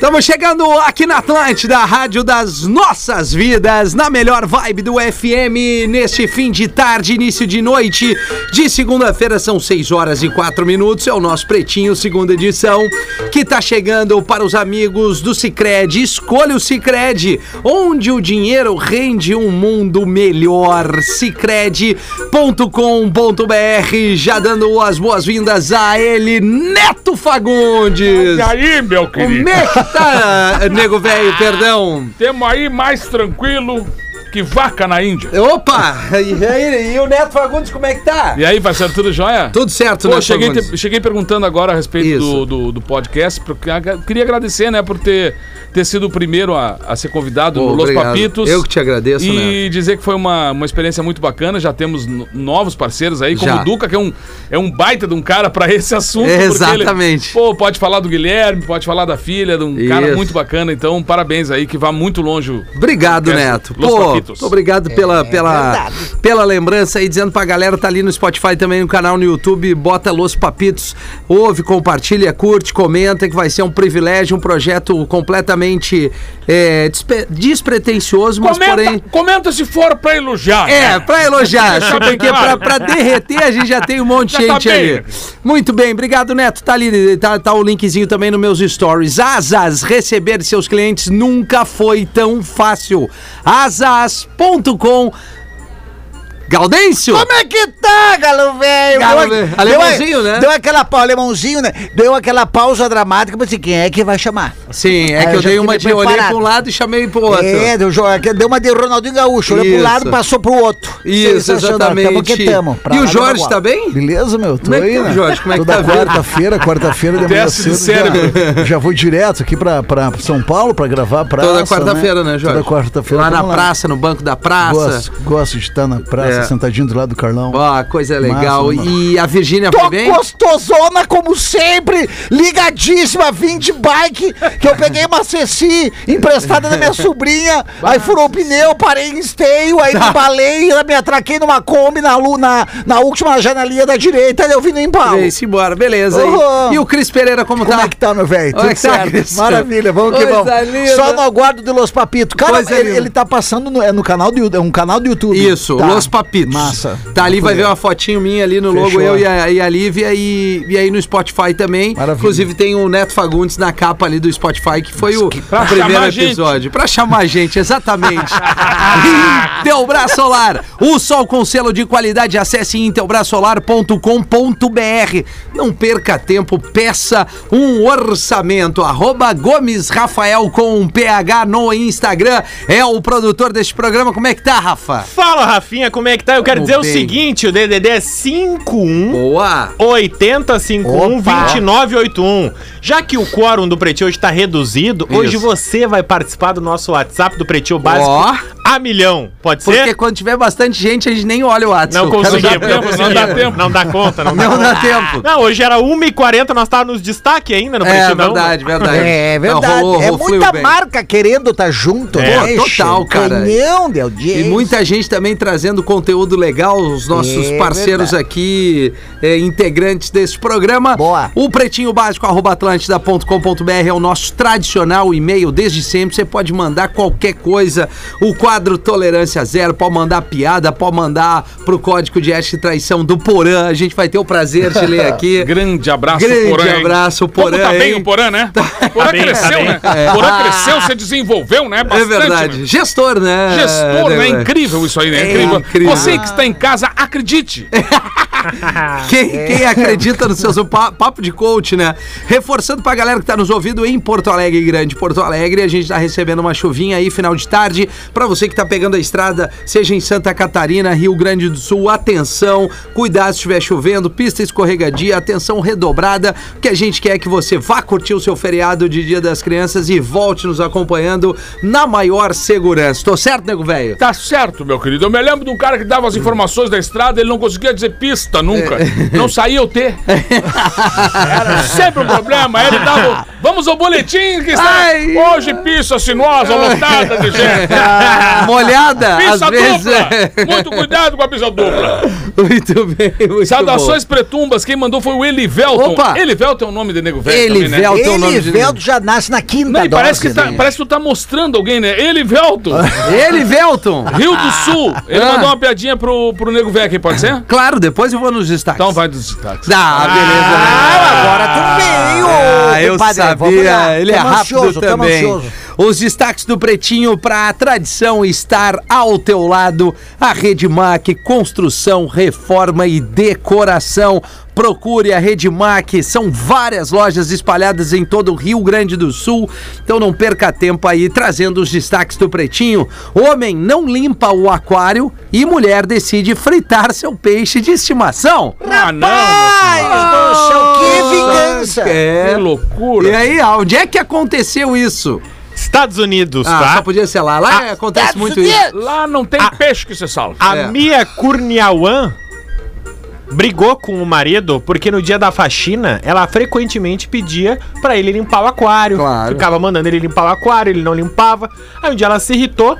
Estamos chegando aqui na Atlântida, a rádio das nossas vidas, na melhor vibe do FM, neste fim de tarde, início de noite de segunda-feira, são 6 horas e 4 minutos, é o nosso Pretinho, segunda edição, que tá chegando para os amigos do Cicred. Escolha o Cicred, onde o dinheiro rende um mundo melhor. Cicred.com.br, já dando as boas-vindas a ele, Neto Fagundes. E aí, meu Como querido? é que tá, nego velho, perdão? Temos aí mais tranquilo que vaca na Índia. Opa! E, aí, e o Neto Fagundes, como é que tá? E aí, parceiro, tudo jóia? Tudo certo, Pô, Neto cheguei, te- cheguei perguntando agora a respeito do, do, do podcast, porque queria agradecer, né, por ter, ter sido o primeiro a, a ser convidado Pô, no Los. Papitos. Eu que te agradeço, E Neto. dizer que foi uma, uma experiência muito bacana, já temos no- novos parceiros aí, como Já. o Duca, que é um, é um baita de um cara pra esse assunto. É, porque ele, exatamente. pô, pode falar do Guilherme, pode falar da filha, de um cara Isso. muito bacana, então parabéns aí, que vá muito longe. Obrigado, Neto. Los Pô. Muito obrigado pela, pela, pela lembrança aí, dizendo pra galera, tá ali no Spotify também, no canal no YouTube, bota Los Papitos, ouve, compartilha, curte, comenta, que vai ser um privilégio, um projeto completamente é, despretensioso, mas Comenta, porém... comenta se for pra elogiar. É, né? pra elogiar, Deixa bem porque pra, pra derreter a gente já tem um monte de tá gente bem. ali. Muito bem, obrigado Neto, tá ali, tá, tá o linkzinho também nos meus stories. Asas, receber seus clientes nunca foi tão fácil. Asas.com Gaudêncio? Como é que tá, galo velho? Alemãozinho, né? Deu aquela pausa, alemãozinho, né? Deu aquela pausa dramática, mas assim, quem é que vai chamar? Sim, é Ah, que eu eu dei uma de olhei pra um lado e chamei pro outro. É, deu, jo- deu uma de Ronaldinho Gaúcho, olhou pro lado, passou pro outro. Isso, exatamente. Tamo que tamo. E o Jorge tá bem? Beleza, meu? Tô Como é que aí, tá, né? Jorge? Como é que Toda tá quarta-feira, quarta-feira de manhã cedo. Já, já vou direto aqui pra, pra São Paulo pra gravar a praça. Toda quarta-feira, né, Jorge? Toda quarta-feira. Lá na praça, no banco da praça. Gosto, gosto de estar na praça, É. sentadinho do lado do Carlão. Ó, coisa legal. Massa, e a Virgínia foi bem? gostosona como sempre, ligadíssima, vim de bike, que eu peguei uma Ceci emprestada da minha sobrinha, aí furou o pneu, parei em esteio, aí Tá. embalei, me atraquei numa Kombi na, na, na última janelinha da direita, aí eu vim no embalo. Veio-se embora, beleza. Uhum. E, e o Cris Pereira, como, Como tá? é que tá, meu velho? Como é Tudo que tá, certo? Cristian? Maravilha, vamos que vamos. linda. Só no aguardo de Los Papitos. Cara, ele, ele tá passando no, é no canal do, é um canal do YouTube. Isso, Tá. Los Papitos. Massa. Tá ali, vai ver uma fotinho minha ali no logo, Fechou. eu e a, e a Lívia, e, e aí no Spotify também. Maravilha. Inclusive tem o Neto Fagundes na capa ali do Spotify, que foi o, pra o primeiro gente. episódio. Pra chamar a gente, exatamente. Intelbras Solar, o sol com selo de qualidade, acesse intelbrasolar.com.br. Não perca tempo, peça um orçamento. Arroba Gomes Rafael com um PH no Instagram. É o produtor deste programa. Como é que tá, Rafa? Fala, Rafinha, como é que tá? Eu quero dizer o bem. seguinte, o DDD é 51 Boa! 8051 Opa. 2981. Já que o quórum do Pretinho hoje tá reduzido, hoje Isso. você vai participar do nosso WhatsApp do Pretinho Básico Ó. a milhão. Pode Porque ser? quando tiver bastante gente, a gente nem olha o WhatsApp. Não conseguimos, já- não conseguimos. Não dá tempo. Não dá conta, não dá Não conta. dá tempo. Não, hoje era 1h40, nós estávamos nos destaque ainda no É Pretinho. não. verdade, verdade. É Não, verdade. rolou- é rolou- fluiu muita bem. marca querendo estar junto, É, né? total, cara. Canhão de audiência. E muita gente também trazendo conteúdo legal, os nossos É parceiros verdade. aqui, é, integrantes desse programa. Boa. O pretinho básico, arroba atlântida.com.br é o nosso tradicional e-mail desde sempre. Você pode mandar qualquer coisa. O quadro Tolerância Zero, pode mandar piada, pode mandar pro código de ética e traição do Porã. A gente vai ter o prazer de ler aqui. Grande abraço, Grande Porã. hein? abraço, Como Porã, tá bem o Porã, né? Porã bem, tá cresceu, bem. né? Porã cresceu, se desenvolveu, né? É Bastante, verdade. né? Gestor, né? Gestor, né? né? Incrível isso aí, né? É incrível. incrível. Você que está em casa, acredite. Quem, quem acredita nos seus pa- papo de coach, né? Reforçando pra galera que tá nos ouvindo em Porto Alegre, Grande Porto Alegre, a gente tá recebendo uma chuvinha aí final de tarde. Pra você que tá pegando a estrada, seja em Santa Catarina, Rio Grande do Sul, atenção, cuidado se estiver chovendo, pista escorregadia, atenção redobrada, que a gente quer que você vá curtir o seu feriado de Dia das Crianças e volte nos acompanhando na maior segurança. Tô certo, nego velho? Tá certo, meu querido. Eu me lembro de um cara que dava as informações da estrada, ele não conseguia dizer pista nunca. Não saía o T. Era sempre um problema. Ele dava, Vamos ao boletim que está Ai. hoje pista sinuosa, lotada de gente. Molhada, às Pista vezes. dupla! Muito cuidado com a pista dupla. muito bem, muito Saudações pretumbas, quem mandou foi o Elivelton. Opa. Elivelton é o nome de nego velho Ele também, né? Velton, é o nome de Elivelto já nasce na quinta Não, e parece que, dose, tá, né? parece que tu tá mostrando alguém, né? Elivelton, bom. Ele, Velton. Rio do Sul. Ele Ah. mandou uma piadinha pro, pro nego velho aqui, pode ser? Claro, depois eu vou nos destaques. Então vai dos destaques. Ah, beleza. Ah, agora tu veio, Ah, eu compadre. Vamos sabia. Ele é Tamo rápido ansioso, tamo também. ansioso. Os destaques do Pretinho para a tradição estar ao teu lado. A Redmac, construção, reforma e decoração. Procure a Redmac, são várias lojas espalhadas em todo o Rio Grande do Sul. Então não perca tempo aí trazendo os destaques do Pretinho. Homem não limpa o aquário e mulher decide fritar seu peixe de estimação. Ah, não! Que vingança! É. Que loucura! E aí, onde é que aconteceu isso? Estados Unidos, Ah, tá? só podia ser lá. Lá é, acontece muito isso. Lá não tem peixe que você salva. A É. Mia Kurniawan brigou com o marido porque no dia da faxina ela frequentemente pedia pra ele limpar o aquário. Claro. Ficava mandando ele limpar o aquário, ele não limpava. Aí um dia ela se irritou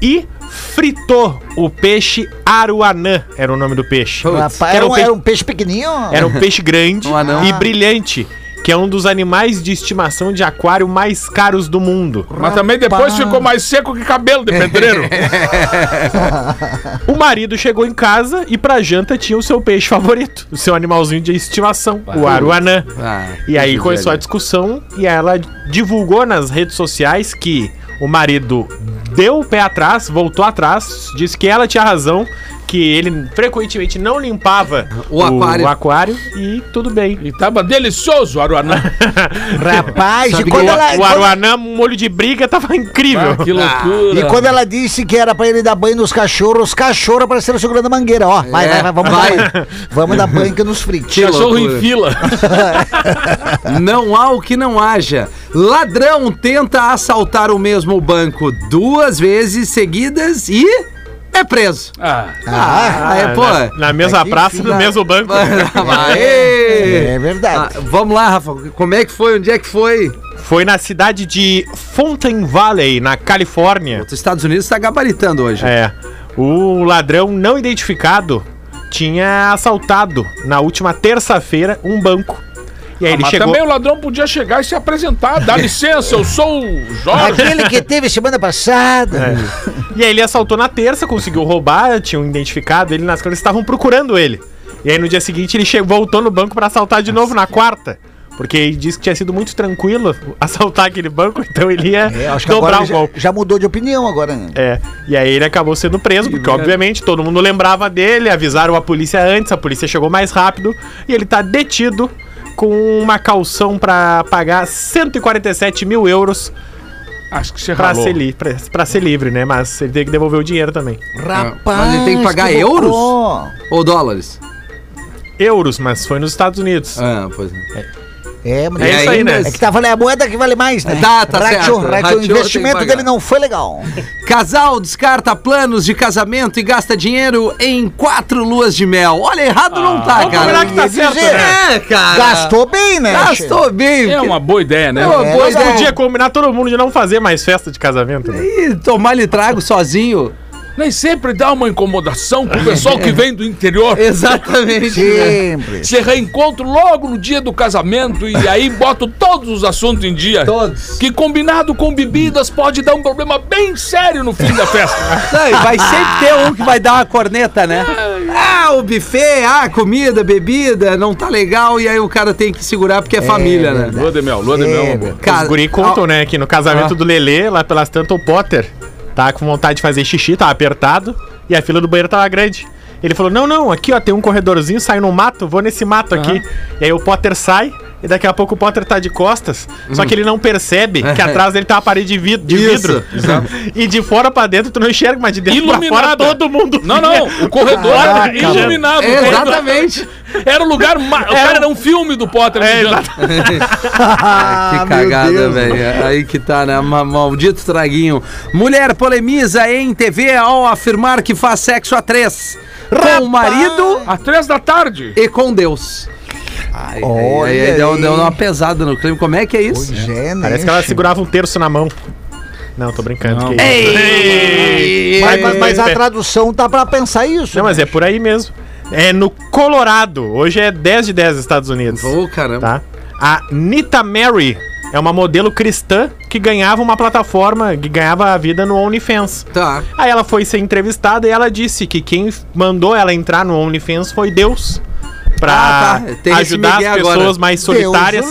e fritou o peixe aruanã, era o nome do peixe. Rapaz, Que era, um, peixe- era um peixe pequenininho? Era um peixe grande Um e brilhante, que é um dos animais de estimação de aquário mais caros do mundo. Mas também depois ficou mais seco que cabelo de pedreiro. O marido chegou em casa e pra janta tinha o seu peixe favorito, o seu animalzinho de estimação, o aruanã. Ah, E aí começou a discussão e ela divulgou nas redes sociais que o marido deu o pé atrás, voltou atrás, disse que ela tinha razão, que ele frequentemente não limpava O aquário. aquário e tudo bem. E tava delicioso o Aruanã. Rapaz, Sabe e quando O, ela... o aruanã, molho de briga, tava incrível. Ah, que loucura. E quando ela disse que era pra ele dar banho nos cachorros, os cachorros apareceram segurando a mangueira. Ó, vai, É, vai, vai, vamos vai. dar banho. Vamos dar banho que nos fritos. Cachorro loucura. em fila. Não há o que não haja. Ladrão tenta assaltar o mesmo banco duas vezes seguidas e é preso. Ah, Ah, é, pô. na, na mesma Aqui, praça, no mesmo banco. É verdade. Ah, vamos lá, Rafa. Como é que foi? Onde é que foi? Foi na cidade de Fountain Valley, na Califórnia. Os Estados Unidos está gabaritando hoje. É. O ladrão não identificado tinha assaltado na última terça-feira um banco. E aí ele mas chegou. também o ladrão podia chegar e se apresentar. Dá licença, eu sou o Jorge. Aquele que teve semana passada. E aí ele assaltou na terça, conseguiu roubar, tinham identificado ele nas câmeras estavam procurando ele. E aí no dia seguinte ele chegou, voltou no banco pra assaltar de novo na quarta. Porque ele disse que tinha sido muito tranquilo assaltar aquele banco, então ele ia É, acho que dobrar o já, golpe. já mudou de opinião agora. né? É, e aí ele acabou sendo preso, porque obviamente todo mundo lembrava dele, avisaram a polícia antes, a polícia chegou mais rápido e ele tá detido com uma calção pra pagar 147 mil euros Acho que você pra ralou. ser, li pra, pra ser livre, né? Mas ele tem que devolver o dinheiro também. Rapaz, mas ele tem que pagar euros? loucura. Ou dólares? Euros, mas foi nos Estados Unidos. Ah, pois é. É, mas É isso aí, né? É que tá valendo a moeda que vale mais, né? Tá, tá Ratio- certo. ratio- Ratio o investimento dele não foi legal. Casal descarta planos de casamento e gasta dinheiro em quatro luas de mel. Olha, errado não tá, vamos combinar cara. que tá certo, né? É, cara. Gastou bem, né? Gastou bem. É uma boa ideia, né? É uma É, boa Nós ideia. podia combinar todo mundo de não fazer mais festa de casamento, né? Ih, tomar lhe trago sozinho. Nem sempre dá uma incomodação com o pessoal que vem do interior. Exatamente. Sempre. Se reencontro logo no dia do casamento e aí boto todos os assuntos em dia. Todos. Que combinado com bebidas pode dar um problema bem sério no fim da festa. Não, e vai sempre ter um que vai dar uma corneta, né? Ah, o buffet, ah, comida, bebida, não tá legal, e aí o cara tem que segurar porque é, família, né? lua de mel, lua de mel. amor. Cara, Os guri contam, né, que no casamento Ah. do Lelê, lá pelas tantas, o Potter tá com vontade de fazer xixi, tava apertado, e a fila do banheiro tava grande. Ele falou: Não, não, aqui ó, tem um corredorzinho, sai no mato, vou nesse mato aqui. E aí o Potter sai. E daqui a pouco o Potter tá de costas, só que ele não percebe que atrás dele tá uma parede de vidro. De Isso, vidro. e de fora pra dentro tu não enxerga, mas de dentro pra fora Iluminada. todo mundo. Não, não, o corredor era Caraca, iluminado. Exatamente. Era o lugar. ma- O cara era um filme do Potter. É. Ah, que cagada, velho. Aí que tá, né? Ma- Maldito traguinho. Mulher polemiza em TV ao afirmar que faz sexo a três. Com o marido Às três da tarde. e com Deus. Ai, Olha aí, aí deu, aí. deu uma pesada no clima. Como é que é isso? Pois é, né? Parece que ela segurava um terço na mão. Não, tô brincando. que isso. Ei! Mas, mas- mas a É. tradução tá pra pensar isso. Não, mas é por aí mesmo. É no Colorado. Hoje é 10 de 10 Estados Unidos. Ô, caramba. Tá? A Nita Mary é uma modelo cristã que ganhava uma plataforma, que ganhava a vida no OnlyFans. Tá. Aí ela foi ser entrevistada e ela disse que quem mandou ela entrar no OnlyFans foi Deus. Pra Ah, tá. Ajudar as pessoas agora. mais Deus solitárias.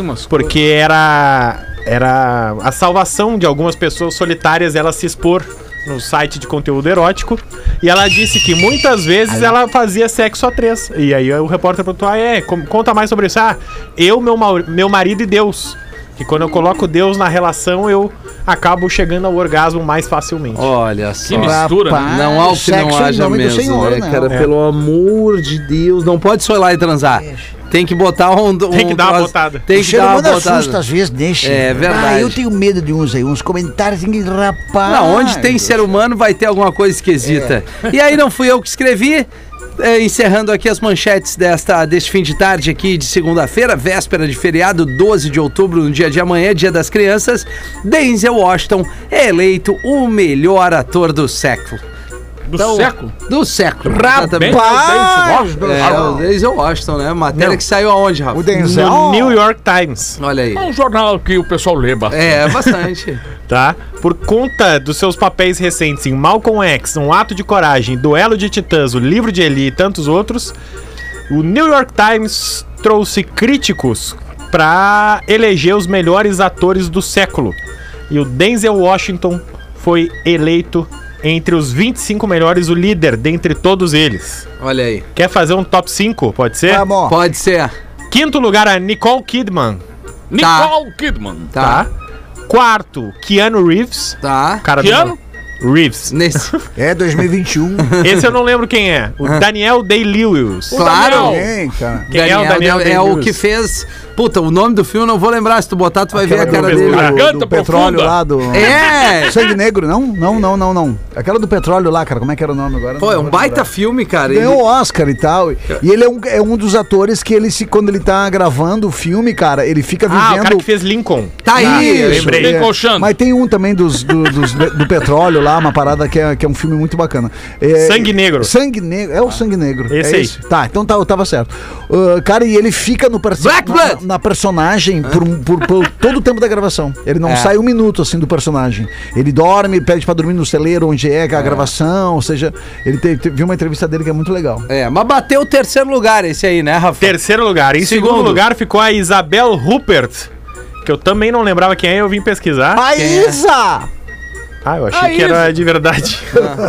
umas Porque era, era a salvação de algumas pessoas solitárias ela se expor no site de conteúdo erótico. E ela disse que muitas vezes ela fazia sexo a três. E aí o repórter perguntou: ah, é, conta mais sobre isso. Ah, eu, meu, meu marido e Deus. Que quando eu coloco Deus na relação, eu acabo chegando ao orgasmo mais facilmente. Olha só. Que mistura, né? Não há o que não haja nome do mesmo, Senhor, né, né? cara? É. Pelo amor de Deus. Não pode só ir lá e transar. Tem que botar um... um Tem que dar uma troço- botada. Tem que dar uma botada. assusta às vezes, deixa. É verdade. Ah, eu tenho medo de uns aí, uns comentários assim, rapaz. Não, onde tem ser humano vai ter alguma coisa esquisita. E aí não fui eu que escrevi. É, encerrando aqui as manchetes desta, deste fim de tarde aqui de segunda-feira, véspera de feriado, 12 de outubro, no dia de amanhã, dia das crianças, Denzel Washington é eleito o melhor ator do século. Do Então, século. Do século. Rapaz, É, o Denzel Washington, né? Matéria Não. que saiu aonde, Rafa? O Denzel. No New York Times. Olha aí. É um jornal que o pessoal lê bastante. É, bastante. tá? Por conta dos seus papéis recentes em Malcolm X, Um Ato de Coragem, Duelo de Titãs, O Livro de Eli e tantos outros, o New York Times trouxe críticos para eleger os melhores atores do século. E o Denzel Washington foi eleito entre os 25 melhores, o líder dentre todos eles. Olha aí. Quer fazer um top 5? Pode ser? Vamos. Pode ser. Quinto lugar, a Nicole Kidman. Nicole Kidman. Tá. Tá? Quarto, Keanu Reeves. Tá. Cara do- Keanu? Reeves. Nesse. É 2021. Esse eu não lembro quem é. O Daniel Day-Lewis. Claro. Tem, cara. Quem é o Daniel é o Day-Lewis? que fez. Puta, o nome do filme eu não vou lembrar. Se tu botar, tu vai ver a Aquela cara do- dele. do- Garganta do petróleo lá do. É! Sangue Negro, não? Não, não, não, não. Aquela do petróleo lá, cara. Como é que era o nome agora? Pô, é um baita lembrar. filme, cara. Ganhou Ele- o Oscar e tal. E ele é um, é um dos atores que ele se, quando ele tá gravando o filme, cara, ele fica Ah, vivendo. o cara que fez Lincoln. Tá aí! Isso, lembrei. é. Lincoln Chan. Mas tem um também dos, do, dos- do petróleo lá, uma parada que é, que é um filme muito bacana. É, Sangue Negro. Sangue Negro. É o Sangue Negro. Esse é aí. esse? Tá, então tá, eu tava certo. Ah, cara, e ele fica no Black na, Blood! Na personagem por, por- por todo o tempo da gravação. Ele não É. sai um minuto assim do personagem. Ele dorme, pede pra dormir no celeiro onde é, que é a gravação. Ou seja, ele te, te- viu uma entrevista dele que é muito legal. É, mas bateu o terceiro lugar esse aí, né, Rafa? Terceiro lugar. Em segundo, Segundo. lugar ficou a Isabel Rupert. Que eu também não lembrava quem é, eu vim pesquisar. Maísa! Ah, eu achei Ah, que era de verdade.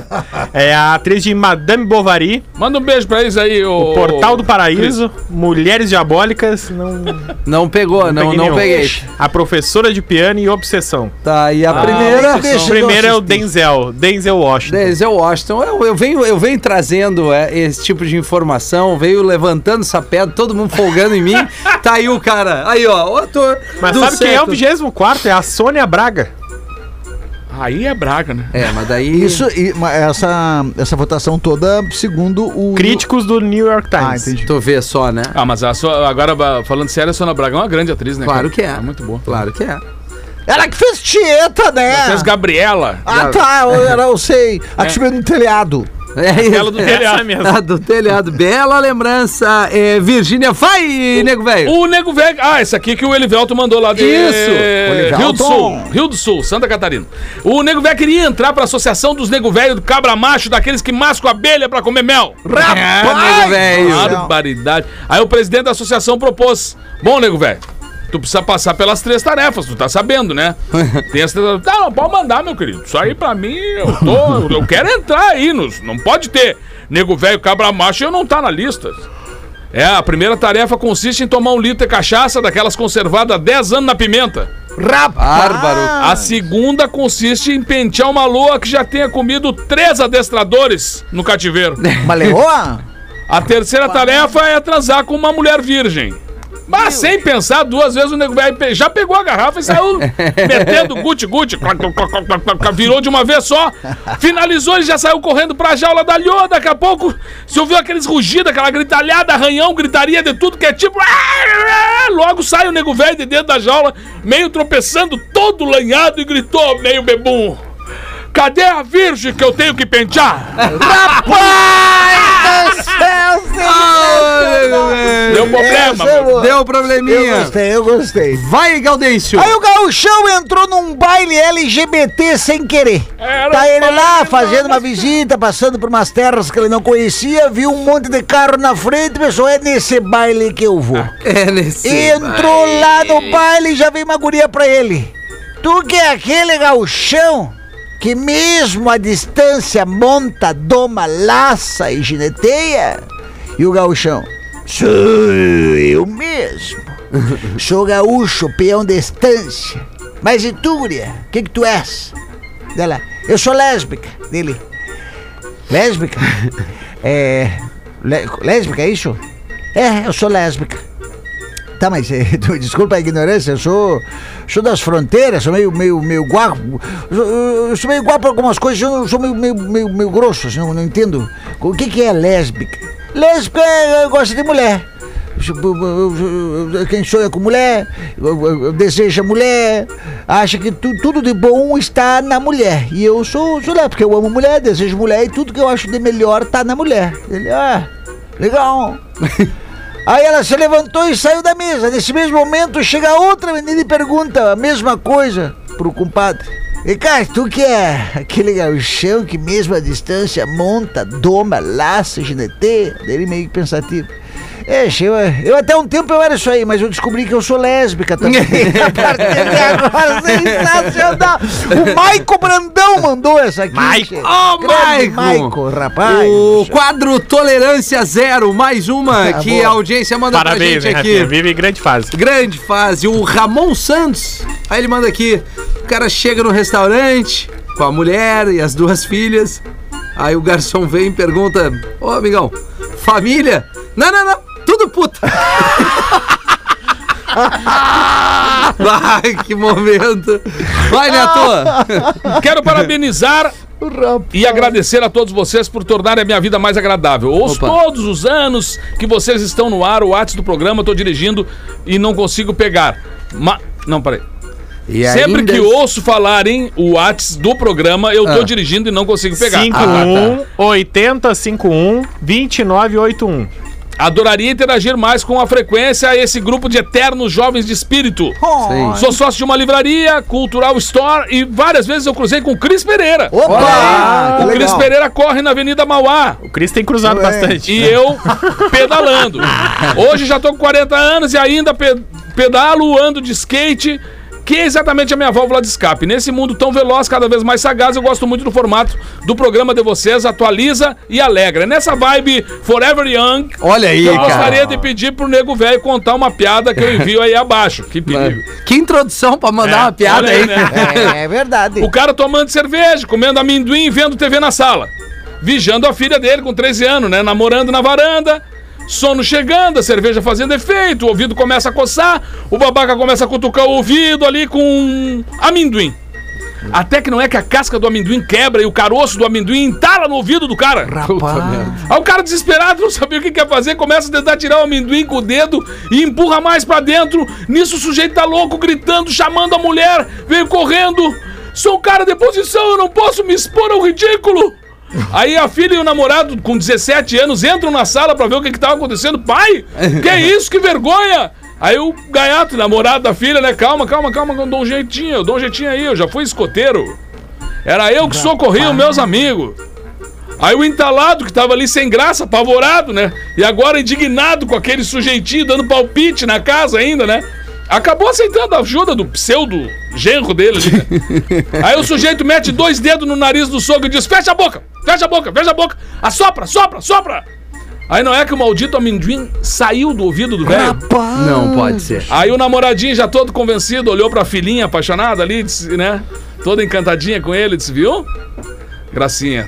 é a atriz de Madame Bovary, Manda um beijo pra eles aí, o. O Portal do Paraíso, Mulheres Diabólicas, não, Não pegou, não, peguei não peguei. A Professora de Piano e Obsessão. Tá, e a Ah, primeira. deixa O primeiro é o. Denzel, Denzel Washington. Denzel Washington, eu, eu venho, eu venho trazendo é, esse tipo de informação, veio levantando essa pedra, todo mundo folgando em mim. Tá aí o cara, aí ó, o ator. Mas do sabe quem é o século. 24? É a Sônia Braga. Aí é Braga, né? É, mas daí. Isso, e, ma- essa, essa votação toda, segundo o. Críticos do New York Ah, Times. entendi. Tu vê só, né? Ah, mas a sua, agora, ba- falando sério, a Sônia Braga é uma grande atriz, né? Claro cara? que é. É muito boa. Claro que é. Ela que fez Tieta, né? Fez Gabriela. Ah, tá, eu, era- eu sei. A que subiu no telhado. É Aquela do isso. telhado. mesmo. A do telhado. Bela lembrança. É, Virgínia, vai, nego velho. O Nego Velho. Ah, esse aqui que o Elivelto mandou lá de Isso. Rio do. Sul. Rio do Sul, Santa Catarina. O Nego Velho queria entrar pra associação dos Nego Velho do Cabra Macho, daqueles que mascam abelha pra comer mel. É, nego velho. Barbaridade. Aí o presidente da associação propôs: Bom, nego velho, tu precisa passar pelas três tarefas, tu tá sabendo, né? Tem as três tarefas. Tá, não, pode mandar, meu querido. Isso aí pra mim, eu tô. Eu quero entrar aí, nos, não pode ter nego velho, cabra macho e eu não tá na lista. É, a primeira tarefa consiste em tomar um litro de cachaça daquelas conservadas há 10 anos na pimenta. Bárbaro. A segunda consiste em pentear uma lua que já tenha comido três adestradores no cativeiro. Mas leoa? A terceira tarefa é transar com uma mulher virgem. Mas sem pensar duas vezes o nego velho já pegou a garrafa e saiu metendo guti-guti, virou de uma vez só, finalizou, ele já saiu correndo pra jaula da lhô, daqui a pouco se ouviu aqueles rugidos, aquela gritalhada, arranhão, gritaria de tudo que é tipo... Logo sai o nego velho de dentro da jaula, meio tropeçando, todo lanhado e gritou, meio bebum... Cadê a virgem que eu tenho que pentear? Pai do céu! Deu problema, Essa é. Deu Eu probleminha. gostei, eu gostei. Vai, Gaudêncio. Aí o gauchão entrou num baile LGBT sem querer. Era Tá ele baile lá fazendo uma visita, passando por umas terras que ele não conhecia, viu um monte de carro na frente, pensou, é nesse baile que eu vou. É nesse. Entrou lá no baile e já veio uma guria pra ele. Tu que é aquele gauchão que mesmo à distância monta, doma, laça e gineteia? E o gauchão, sou eu mesmo. Sou gaúcho, peão de estância. Mas e tu, guria? O que que tu és? Dela, eu sou lésbica. Dele, lésbica? É... lé- lésbica, é isso? É, eu sou lésbica. Tá, mas eh, desculpa a ignorância, eu sou, sou das fronteiras, sou meio, meio, meio guapo. Sou- meio guapo pra algumas coisas, eu sou meio, meio, meio, meio grosso, assim, não, não entendo. O que, que é lésbica? Lésbica é, gosta de mulher. Quem sonha com mulher, deseja mulher, acha que tu- tudo de bom está na mulher. E eu sou, sou lá, porque eu amo mulher, desejo mulher e tudo que eu acho de melhor tá na mulher. Ele, ah, legal. Aí ela se levantou e saiu da mesa. Nesse mesmo momento chega outra menina e pergunta a mesma coisa pro compadre. E cara, tu que é aquele gauchão que mesmo à distância monta, doma, laça, gineteia? Ele meio que pensativo. É, eu, eu até um tempo eu era isso aí, mas eu descobri que eu sou lésbica também. a partir de agora, sensacional. O Maico Brandão mandou essa aqui. Maico. Ô, Grande Maico. Maico, rapaz. O quadro Tolerância Zero, mais uma Tá que boa. a audiência manda Parabéns, pra gente aqui. Vive em grande fase. Grande fase. O Ramon Santos. Aí ele manda aqui. O cara chega no restaurante com a mulher e as duas filhas. Aí o garçom vem e pergunta: Ô amigão, família? Não, não, não. Puta. Vai, que momento. Vai, Neto. Quero parabenizar e agradecer a todos vocês por tornarem a minha vida mais agradável. Ouço Opa. todos os anos que vocês estão no ar, o WhatsApp do programa, eu tô dirigindo e não consigo pegar. Ma... Não, peraí. E Sempre ainda- que ouço falarem o WhatsApp do programa, eu tô Ah. dirigindo e não consigo pegar. 51 80 51 2981. Adoraria interagir mais com a frequência a esse grupo de eternos jovens de espírito. Sim. Sou sócio de uma livraria, Cultural Store, e várias vezes eu cruzei com o Cris Pereira. Opa! que o Cris. Pereira corre na Avenida Mauá. O Cris tem cruzado Ué. bastante. E eu pedalando. Hoje já tô com 40 anos e ainda pe- pedalo, ando de skate, que é exatamente a minha válvula de escape. Nesse mundo tão veloz, cada vez mais sagaz, eu gosto muito do formato do programa de vocês, atualiza e alegra. Nessa vibe Forever Young, Olha aí, eu cara. gostaria de pedir pro nego velho contar uma piada que eu envio aí abaixo. Que perigo. Que introdução pra mandar É, uma piada aí, aí. né? É, é verdade. O cara tomando cerveja, comendo amendoim e vendo TV na sala. Vigiando a filha dele com 13 anos, né? Namorando na varanda. Sono chegando, a cerveja fazendo efeito, o ouvido começa a coçar, o babaca começa a cutucar o ouvido ali com um amendoim. Até que não é que a casca do amendoim quebra e o caroço do amendoim entala no ouvido do cara. Aí o cara desesperado, não sabia o que quer fazer, começa a tentar tirar o amendoim com o dedo e empurra mais pra dentro. Nisso o sujeito tá louco, gritando, chamando a mulher, veio correndo. Sou um cara de posição, eu não posso me expor ao ridículo. Aí a filha e o namorado, com 17 anos, entram na sala pra ver o que, que tava acontecendo. Pai, que isso? Que vergonha! Aí o gaiato, namorado da filha, né? Calma, calma, calma, eu dou um jeitinho, eu dou um jeitinho aí, eu já fui escoteiro. Era eu que socorri os meus amigos. Aí o entalado, que tava ali sem graça, apavorado, né? E agora indignado com aquele sujeitinho dando palpite na casa ainda, né? Acabou aceitando a ajuda do pseudo genro dele né? Aí o sujeito mete dois dedos no nariz do sogro e diz: Fecha a boca, fecha a boca, fecha a boca, assopra, sopra, sopra. Aí não é que o maldito amendoim saiu do ouvido do velho? Não pode ser. Aí o namoradinho, já todo convencido, olhou pra filhinha apaixonada ali, disse, né? Toda encantadinha com ele, disse, viu? Gracinha.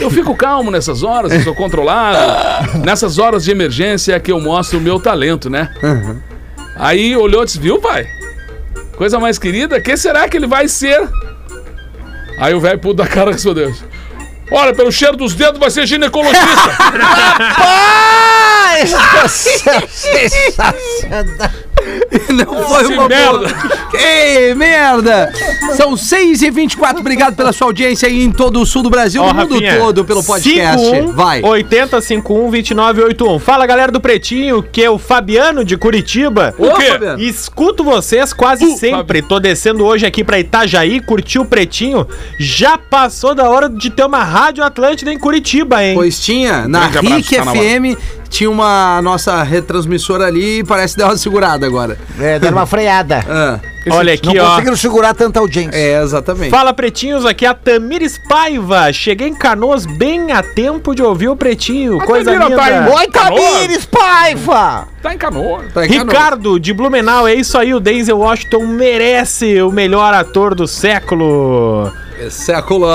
Eu fico calmo nessas horas, eu sou controlado. Nessas horas de emergência é que eu mostro o meu talento, né? Aí olhou e disse, viu, pai? Coisa mais querida, que será que ele vai ser? Aí o velho puto da cara respondeu. Olha, pelo cheiro dos dedos vai ser ginecologista. Pai! Sensacional! Não foi Que uma merda. Que merda! São 6 e 24 obrigado pela sua audiência aí em todo o sul do Brasil, Ó, no mundo Rafinha, todo, pelo podcast. 51 Vai. 80 51 29 81. Fala galera do Pretinho, que é o Fabiano de Curitiba. O quê? Fabiano. Escuto vocês quase Uh, sempre. Tô descendo hoje aqui pra Itajaí, curti o Pretinho. Já passou da hora de ter uma Rádio Atlântida em Curitiba, hein? Pois tinha, na Grande RIC tá na FM tinha uma nossa retransmissora ali e parece que deu uma segurada agora. É, dando uma freada. Ah, Olha aqui, Não ó. conseguiram segurar tanta audiência. é, exatamente. Fala Pretinhos, aqui é a Tamires Paiva. Cheguei em Canoas bem a tempo de ouvir o Pretinho. A Coisa Tamira tá linda. em- Oi, Tamires Paiva! tá em canoa. Tá aqui, Ricardo de Blumenau, é isso aí, o Denzel Washington merece o melhor ator do século. no- Século.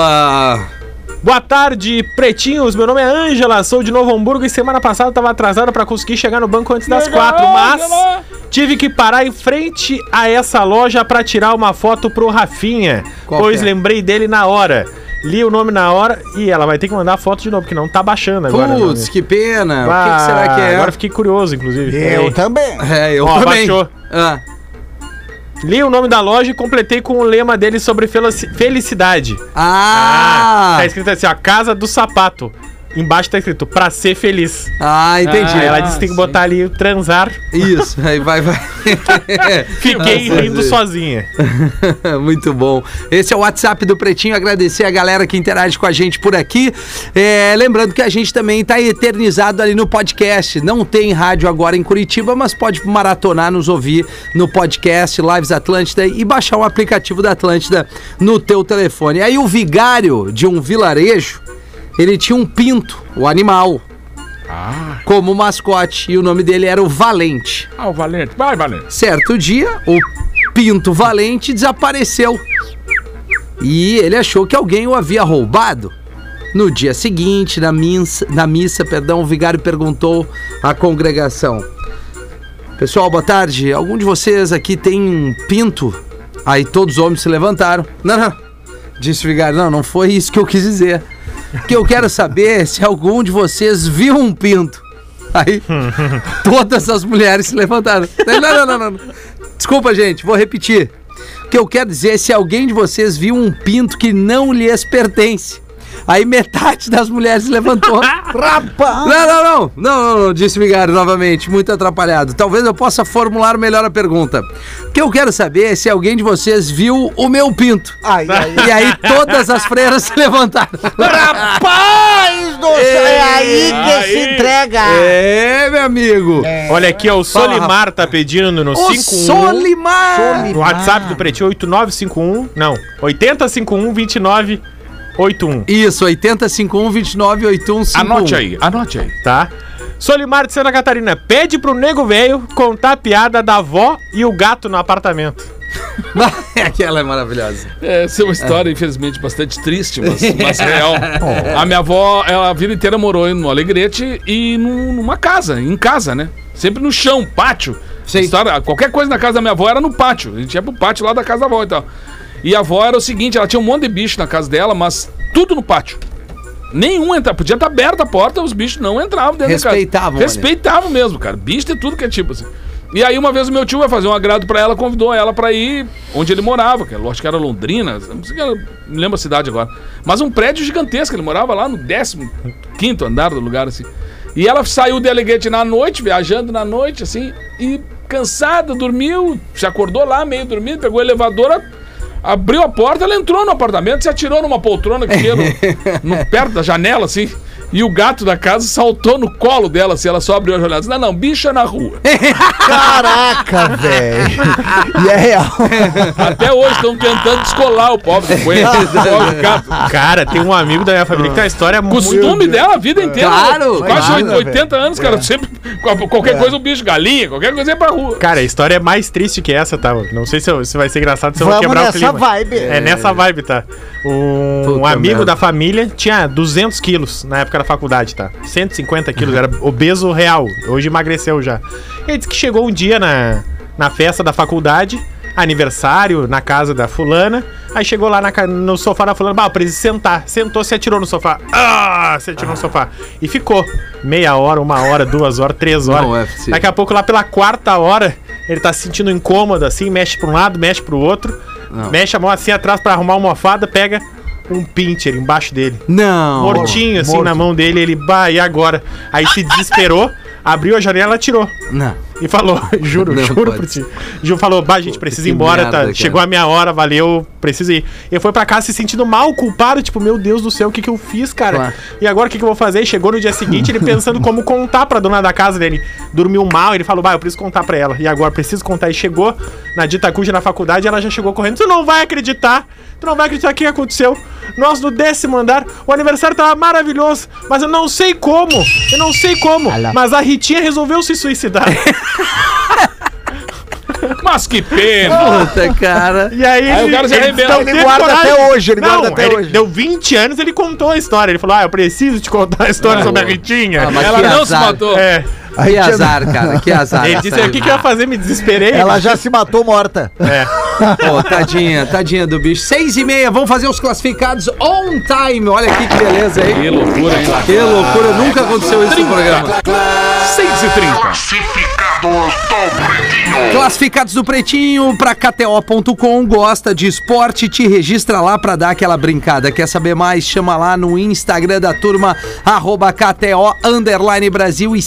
Ah, Boa tarde, pretinhos. Meu nome é Ângela, sou de Novo Hamburgo e semana passada tava atrasada pra conseguir chegar no banco antes das quatro, mas tive que parar em frente a essa loja pra tirar uma foto pro Rafinha, Qual pois é? lembrei dele na hora. Li o nome na hora e ela vai ter que mandar a foto de novo, porque não tá baixando agora. né, Putz, que pena. o que, Ah, que será que é? Agora fiquei curioso, inclusive. Eu também. É, eu Ó, também. baixou. Ah, Li o nome da loja e completei com o lema dele sobre felici- felicidade. ah, Tá escrito assim, ó, Casa do Sapato. Embaixo tá escrito, pra ser feliz. ah, entendi. Aí ela disse que tem que botar ali o transar. Isso, aí vai, vai. Fiquei Nossa, rindo gente. sozinha. Muito bom. Esse é o WhatsApp do Pretinho. Agradecer a galera que interage com a gente por aqui. É, lembrando que a gente também está eternizado ali no podcast. Não tem rádio agora em Curitiba, mas pode maratonar, nos ouvir no podcast Lives Atlântida e baixar o aplicativo da Atlântida no teu telefone. Aí o vigário de um vilarejo, ele tinha um pinto, o animal, como mascote. E o nome dele era o Valente. Ah, o Valente. Vai, Valente. Certo dia, o Pinto Valente desapareceu. E ele achou que alguém o havia roubado. No dia seguinte, na missa, na missa, perdão, o vigário perguntou à congregação: Pessoal, boa tarde. Algum de vocês aqui tem um pinto? Aí todos os homens se levantaram. Não, não. Disse o vigário: Não, não foi isso que eu quis dizer. O que eu quero saber é se algum de vocês viu um pinto. Aí todas as mulheres se levantaram. Não, não, não, não, não. Desculpa, gente, vou repetir. O que eu quero dizer é se alguém de vocês viu um pinto que não lhes pertence. Aí metade das mulheres se levantou. Rapaz! Não, não, não, não, não, não, disse o Vigário novamente, muito atrapalhado. Talvez eu possa formular melhor a pergunta. O que eu quero saber é se alguém de vocês viu o meu pinto. Ai, ai, E aí todas as freiras se levantaram. Rapaz do céu! É aí que Aí. se entrega! É, meu amigo. Olha aqui, ó, o Solimar tá pedindo no O 51. Solimar. No WhatsApp do Pretinho 8951. Não, 8051 2981. Isso, 8051 298151. Anote aí, anote aí. Tá? Solimar de Santa Catarina pede pro nego velho contar a piada da avó e o gato no apartamento. Aquela é maravilhosa. É, Essa é uma história, infelizmente, bastante triste, mas, mas real. A minha avó, ela a vida inteira morou no Alegrete e num- numa casa, em casa, né? Sempre no chão, pátio. História, qualquer coisa na casa da minha avó era no pátio. A gente ia pro pátio lá da casa da avó e tal. E a avó era o seguinte, ela tinha um monte de bicho na casa dela, mas tudo no pátio. Nenhum entrava. Podia estar aberta a porta, os bichos não entravam dentro Respeitavam, da casa. Respeitavam mesmo, cara. Bicho de tudo que é tipo assim. E aí uma vez o meu tio vai fazer um agrado pra ela, convidou ela pra ir onde ele morava, que eu acho que era Londrina, não sei que era, me lembro a cidade agora. Mas um prédio gigantesco, ele morava lá no 15 andar do lugar assim. E ela saiu de Alegrete na noite, viajando na noite assim, e cansada, dormiu, se acordou lá meio dormindo, pegou o elevador, abriu a porta, ela entrou no apartamento, se atirou numa poltrona que tinha no, no- perto da janela assim. E o gato da casa saltou no colo dela, assim, ela só abriu a janela. Disse, não, não, bicha na rua. Caraca, velho! E é real. Até hoje estão tentando descolar o pobre do coelho. Cara, tem um amigo da minha família que tem uma história muito. Costume dela a vida inteira. Claro, Quase claro, 80 anos, cara. Sempre. Qualquer coisa, um bicho, galinha, qualquer coisa é pra rua. Cara, a história é mais triste que essa, tá? Não sei se, eu- se vai ser engraçado, se eu vou quebrar o nessa clima. vibe. É nessa vibe, tá? Um, Puta amigo merda. da família tinha 200 quilos na época da faculdade, tá? 150 quilos, era obeso real. Hoje emagreceu já. Ele disse que chegou um dia na, na festa da faculdade, aniversário, na casa da fulana. Aí chegou lá na no sofá da fulana, bah, preciso sentar. Sentou, se atirou no sofá. Ah, se atirou no sofá. E ficou meia hora, uma hora, duas horas, três horas. Não é. Daqui a pouco, lá pela quarta hora, ele tá se sentindo incômodo, assim, mexe pra um lado, mexe pro outro. Mexe a mão assim atrás pra arrumar uma almofada, pega um pincher embaixo dele. Não. Mortinho, assim, na mão dele, ele, bah, e agora? Aí se desesperou, abriu a janela e atirou. Não. E falou, juro, Não juro por ti. Ju falou, bah, gente, precisa ir embora, merda, tá? cara. Chegou a minha hora, valeu, preciso ir. Ele foi pra casa se sentindo mal, culpado, tipo, meu Deus do céu, o que que eu fiz, cara? Claro. E agora o que que eu vou fazer? Chegou no dia seguinte, ele pensando como contar pra dona da casa dele. Dormiu mal, ele falou, bah, eu preciso contar pra ela. E agora, preciso contar. E chegou na Dita Cuja na faculdade, ela já chegou correndo. Tu não vai acreditar, tu não vai acreditar o que aconteceu. Nós no décimo andar, o aniversário tava maravilhoso, mas eu não sei como, eu não sei como, mas a Ritinha resolveu se suicidar. Mas que pena. Puta, cara. E aí, Aí o cara se arrebenta. Ele teve guarda até hoje, ele não, guarda até ele hoje. Deu 20 anos, ele contou a história. Ele falou: Ah, eu preciso te contar a história sobre a Ritinha. Ah, mas Ela que não se azar. matou. É. Que azar, cara. Que azar. Ele disse: O que, que eu ia fazer? Me desesperei. Ela já se matou morta. É. Pô, tadinha, tadinha do bicho. Seis e meia, vamos fazer os classificados on time. Olha aqui que beleza aí. Que loucura, hein? Que loucura, nunca aconteceu isso no programa. 6 e 30 Classificados do Pretinho para KTO.com. Gosta de esporte? Te registra lá para dar aquela brincada. Quer saber mais? Chama lá no Instagram da turma, arroba KTO Underline Brasil e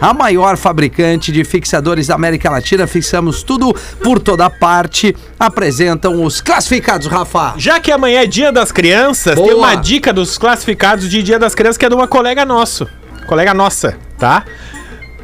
A maior fabricante de fixadores da América Latina. Fixamos tudo por toda parte. Apresentam os classificados, Rafa. Já que amanhã é dia das crianças, tem Boa. uma dica dos classificados de dia das crianças que é de uma colega nosso. Colega nossa, tá?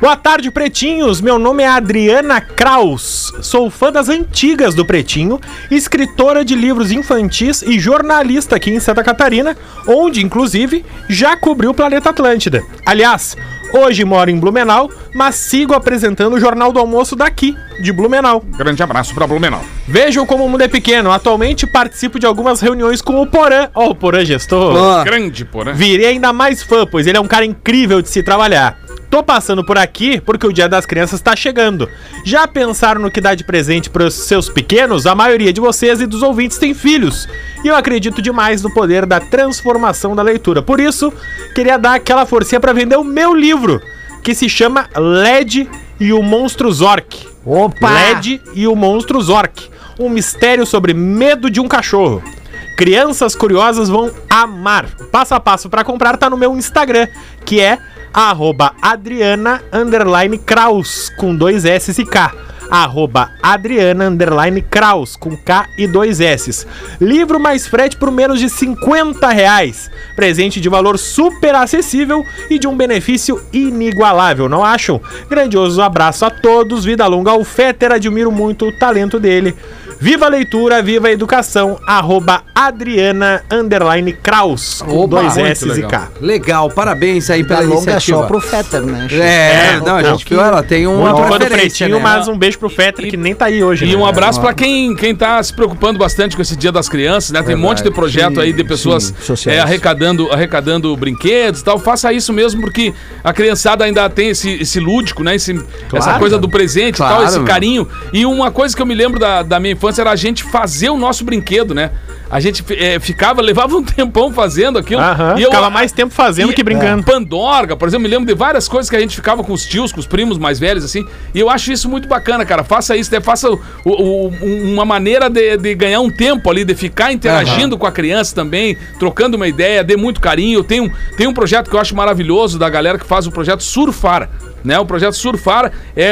Boa tarde, pretinhos. Meu nome é Adriana Kraus. Sou fã das antigas do Pretinho, escritora de livros infantis e jornalista aqui em Santa Catarina, onde, inclusive, já cobriu o planeta Atlântida. Aliás, hoje moro em Blumenau, mas sigo apresentando o Jornal do Almoço daqui, de Blumenau. Grande abraço pra Blumenau. Vejam como o mundo é pequeno. Atualmente participo de algumas reuniões com o Porã. Ó, o Porã gestor. Grande, porra. Virei ainda mais fã, pois ele é um cara incrível de se trabalhar. Tô passando por aqui porque o Dia das Crianças tá chegando. Já pensaram no que dá de presente pros seus pequenos? A maioria de vocês e dos ouvintes tem filhos. E eu acredito demais no poder da transformação da leitura. Por isso, queria dar aquela forcinha pra vender o meu livro, que se chama LED e o Monstro Zork. Opa! LED e o Monstro Zork. Um mistério sobre medo de um cachorro. Crianças curiosas vão amar. O passo a passo para comprar tá no meu Instagram, que é arroba Adriana underline Kraus, com dois S e K. Arroba Adriana underline Kraus, com K e dois S. Livro mais frete por menos de 50 reais. Presente de valor super acessível e de um benefício inigualável, não acham? Grandioso abraço a todos, vida longa ao Fetter, admiro muito o talento dele. Viva a leitura, viva a educação, arroba Adriana underline Kraus, com Oba, dois S e. K. legal, parabéns aí pela longa iniciativa. só pro Fetter, né? É, É, não, a não, gente viu, ela tem uma Muito fã do preferência, Pretinho, né? mas um beijo pro Fetter, que nem tá aí hoje. E né? um abraço pra quem, quem tá se preocupando bastante com esse Dia das Crianças, né? Tem um monte de projeto aí de pessoas sim, é, arrecadando, arrecadando brinquedos e tal. Faça isso mesmo, porque a criançada ainda tem esse, esse lúdico, né? Esse- essa coisa do presente e Claro, tal, esse carinho. E uma coisa que eu me lembro da, da minha infância era a gente fazer o nosso brinquedo, né? A gente é, ficava, levava um tempão fazendo aquilo. Aham, e eu- ficava mais tempo fazendo e- que brincando. Pandorga, por exemplo, me lembro de várias coisas que a gente ficava com os tios, com os primos mais velhos, assim. E eu acho isso muito bacana, cara. Faça isso, né? faça o- o- o- uma maneira de, de ganhar um tempo ali, de ficar interagindo com a criança também, trocando uma ideia, dê muito carinho. Tem um, tem um projeto que eu acho maravilhoso da galera que faz o projeto Surfar. Né, o projeto Surfar é,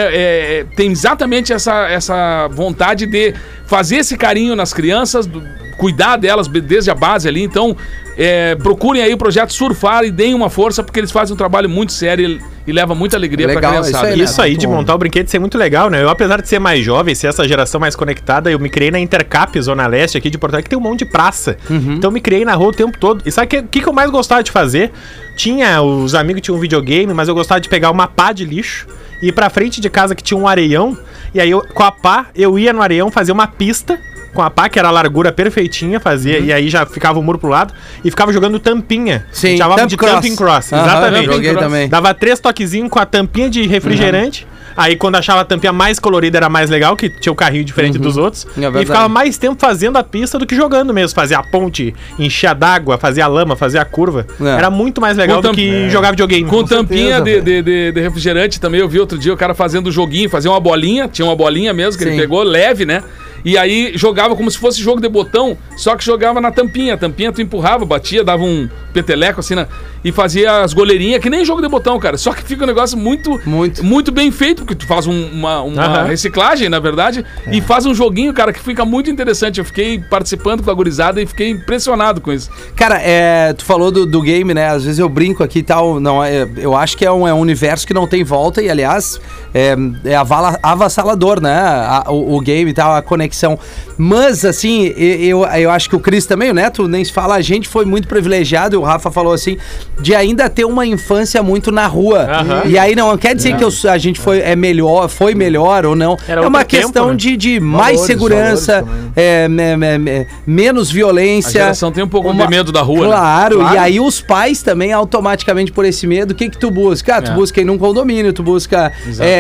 é- tem exatamente essa, essa vontade de fazer esse carinho nas crianças, do- cuidar delas be- desde a base ali. Então, é, procurem aí o projeto Surfar e deem uma força, porque eles fazem um trabalho muito sério e, e leva muita alegria pra Legal, criançada. isso aí, né? Isso aí de montar o brinquedo ser muito legal, né? Eu, apesar de ser mais jovem, ser essa geração mais conectada, eu me criei na Intercap, Zona Leste, aqui de Porto Alegre, que tem um monte de praça. Então eu me criei na rua o tempo todo. E sabe o que, que, que eu mais gostava de fazer? Tinha, os amigos tinham um videogame, mas eu gostava de pegar uma pá de lixo, ir pra frente de casa que tinha um areião, e aí eu, com a pá, eu ia no areião fazer uma pista. Com a pá, que era a largura perfeitinha, fazia, e aí já ficava o muro pro lado, e ficava jogando tampinha. Sim, chamava de cross. Thumping Cross. Aham, Exatamente. joguei também. Dava três toquezinhos com a tampinha de refrigerante. Aí quando achava a tampinha mais colorida era mais legal, que tinha o carrinho diferente dos outros. É verdade. e ficava mais tempo fazendo a pista do que jogando mesmo. Fazia a ponte, enchia d'água, fazia a lama, fazia a curva. É. Era muito mais legal Com do que jogar videogame. Com tampinha certeza, de, de, de- refrigerante também, eu vi outro dia o cara fazendo o joguinho, fazia uma bolinha, tinha uma bolinha mesmo que Sim. ele pegou, leve, né? E aí jogava como se fosse jogo de botão, só que jogava na tampinha. A tampinha tu empurrava, batia, dava um peteleco assim na, e fazia as goleirinhas, que nem jogo de botão, cara. Só que fica um negócio muito, Muito. muito bem feito, porque tu faz um- uma, uma reciclagem, na verdade, e faz um joguinho, cara, que fica muito interessante. Eu fiquei participando com a gurizada e fiquei impressionado com isso. Cara, é, tu falou do, do game, né? Às vezes eu brinco aqui e tal. Não, é, eu acho que é um, é um universo que não tem volta e, aliás, é, é avassalador, né? A- o, o game e tal, a conexão. Mas, assim, eu, eu acho que o Cris também, o Neto, nem se fala, a gente foi muito privilegiado, e o Rafa falou assim, de ainda ter uma infância muito na rua. Aham. E aí não quer dizer que eu- a gente foi, é melhor, foi melhor ou não. Era é uma outro tempo, questão né? de, de mais Valores, segurança, valores também. é, me- me- me- menos violência. A geração tem um pouco de medo da rua, né? Claro, Claro. e aí os pais também, automaticamente por esse medo, o que que tu busca? Ah, tu É. busca ir num condomínio, tu busca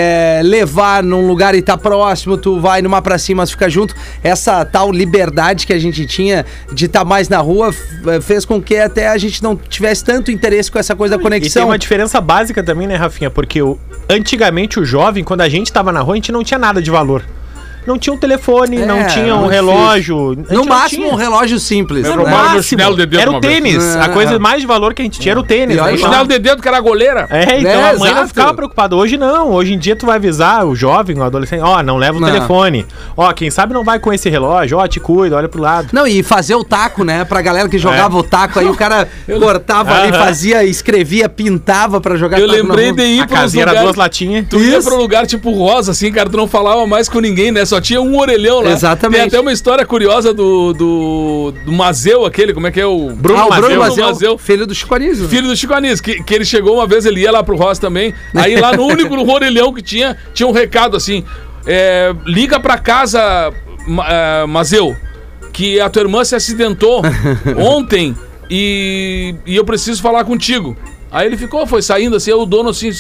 é, levar num lugar e tá próximo, tu vai numa pra cima, fica junto. Essa tal liberdade que a gente tinha de estar mais na rua f- fez com que até a gente não tivesse tanto interesse com essa coisa da E tem conexão. uma diferença básica também, né, Rafinha? Porque o, antigamente o jovem, quando a gente tava na rua, a gente não tinha nada de valor. Não tinha um telefone, É, não tinha um relógio. a No não máximo tinha. um relógio simples. Né? meu Máximo. chinelo de dedo Era o tênis. É. A coisa mais de valor que a gente tinha era o tênis. Né? O chinelo de dedo que era goleira. É, então É, a mãe não exato. ficava preocupada. Hoje não. Hoje em dia tu vai avisar o jovem, o adolescente, ó, não leva o Não. telefone. Ó, quem sabe não vai com esse relógio. Ó, te cuida, olha pro lado. Não, e fazer o taco, né? Pra galera que jogava o taco, aí o cara cortava ali, fazia, escrevia, pintava pra jogar Eu lembrei de ir A pros casinha era duas latinhas. Tu ia Isso. pra um lugar tipo rosa, assim, cara, tu não falava mais com ninguém, né? Só tinha um orelhão lá. Exatamente. Tem até uma história curiosa do, do, do Mazeu, aquele, como é que é o... Bruno ah, o. Bruno Mazeu, Mazeu. filho do Chico Anísio. Filho do Chico Anísio, que, que ele chegou uma vez, ele ia lá pro Rosa também. Aí lá no único orelhão que tinha, tinha um recado assim: é, liga pra casa, é, Mazeu, que a tua irmã se acidentou ontem e, e eu preciso falar contigo. Aí ele ficou, foi saindo assim, o dono assim.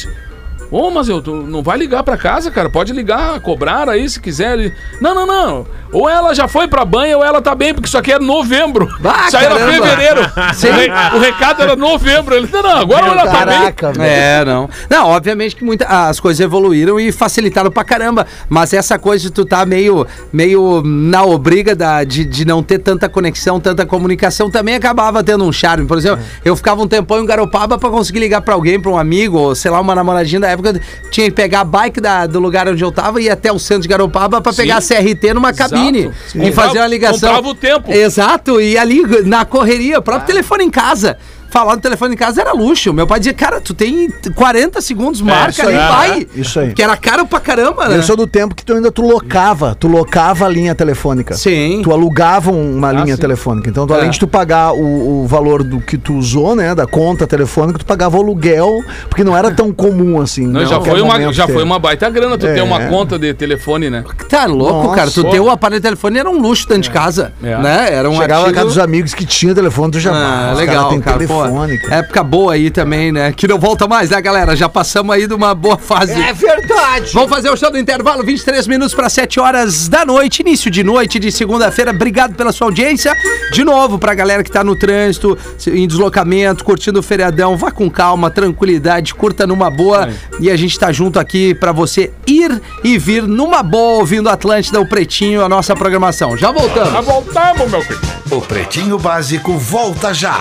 Ô, Mazeu, tu não vai ligar pra casa, cara? Pode ligar, cobrar aí se quiser. Ele, não, não, não. Ou ela já foi pra banha ou ela tá bem, porque isso aqui é novembro. Ah, isso aí era fevereiro. Sim. O, re- o recado era novembro. Ele, não, não, agora ela tá bem. Caraca, velho. É, não. Não, obviamente que muita, as coisas evoluíram e facilitaram pra caramba. Mas essa coisa de tu tá meio, meio na obriga da, de, de não ter tanta conexão, tanta comunicação, também acabava tendo um charme. Por exemplo, eu ficava um tempão em Garopaba pra conseguir ligar pra alguém, pra um amigo, ou sei lá, uma namoradinha da época. Tinha que pegar a bike da- do lugar onde eu tava e ir até o centro de Garopaba pra pegar a CRT numa Exato. cabine Sim. e fazer uma ligação. Comprava o tempo. Exato, e ali na correria, o próprio telefone em casa. Falar no telefone em casa era luxo. Meu pai dizia, cara, tu tem 40 segundos, marca isso ali, aí. vai. Isso aí. Que era caro pra caramba, né? Eu sou do tempo que tu ainda tu locava, tu locava a linha telefônica. Sim. Tu alugava uma linha sim. telefônica. Então, tu, É. além de tu pagar o, o valor do que tu usou, né, da conta telefônica, tu pagava o aluguel, porque não era tão comum assim. Não, né, já foi, uma, já ter. foi uma baita grana tu ter É. uma conta de telefone, né? Tá louco, Nossa. cara. Tu ter o aparelho de telefone era um luxo dentro de casa. É. Né? Era um Chegava na casa dos amigos que tinha telefone, tu já Ah, os legal, tem cara. telefone, pô, época boa aí também, né? Que não volta mais, né, galera? Já passamos aí de uma boa fase. É verdade. Vamos fazer o show do intervalo, 23 minutos para 7 horas da noite, início de noite de segunda-feira. Obrigado pela sua audiência. De novo, pra galera que tá no trânsito, em deslocamento, curtindo o feriadão, vá com calma, tranquilidade, curta numa boa. E a gente tá junto aqui pra você ir e vir numa boa, ouvindo Atlântida, o Pretinho, a nossa programação. Já voltamos. Já voltamos, meu filho. O Pretinho Básico volta já.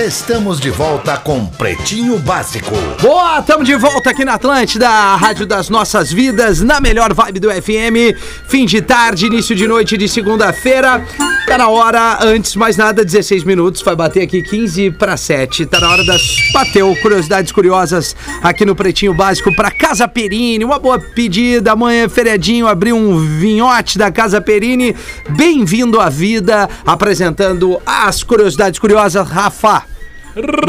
Estamos de volta com Pretinho Básico. Boa, estamos de volta aqui na Atlântida, a rádio das nossas vidas, na melhor vibe do FM. Fim de tarde, início de noite de segunda-feira. Tá na hora, antes mais nada, 16 minutos, vai bater aqui 15 para 7. Tá na hora das bateu curiosidades curiosas aqui no Pretinho Básico para Casa Perini. Uma boa pedida, amanhã é feriadinho, abrir um vinhote da Casa Perini. Bem-vindo à vida, apresentando as curiosidades curiosas, Rafa.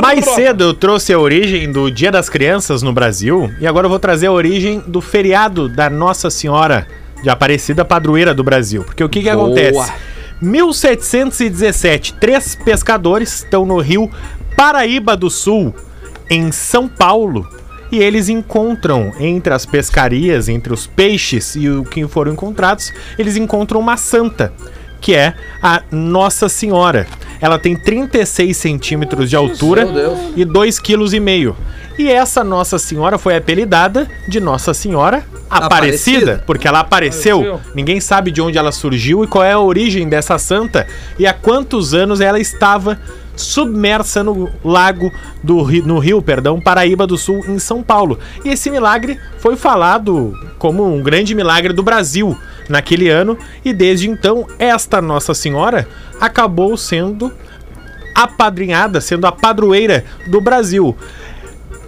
Mais cedo eu trouxe a origem do Dia das Crianças no Brasil e agora eu vou trazer a origem do feriado da Nossa Senhora de Aparecida Padroeira do Brasil. Porque o que, que Boa. acontece? 1717, três pescadores estão no rio Paraíba do Sul, em São Paulo. E eles encontram entre as pescarias, entre os peixes e o que foram encontrados, eles encontram uma santa, que é a Nossa Senhora. Ela tem 36 centímetros de altura e 2,5 kg. E essa Nossa Senhora foi apelidada de Nossa Senhora Aparecida, Aparecida. porque ela apareceu. Apareceu. Ninguém sabe de onde ela surgiu e qual é a origem dessa santa e há quantos anos ela estava submersa no lago do rio, no rio, perdão, Paraíba do Sul, em São Paulo. E esse milagre foi falado como um grande milagre do Brasil naquele ano e desde então esta Nossa Senhora acabou sendo apadrinhada, sendo a padroeira do Brasil.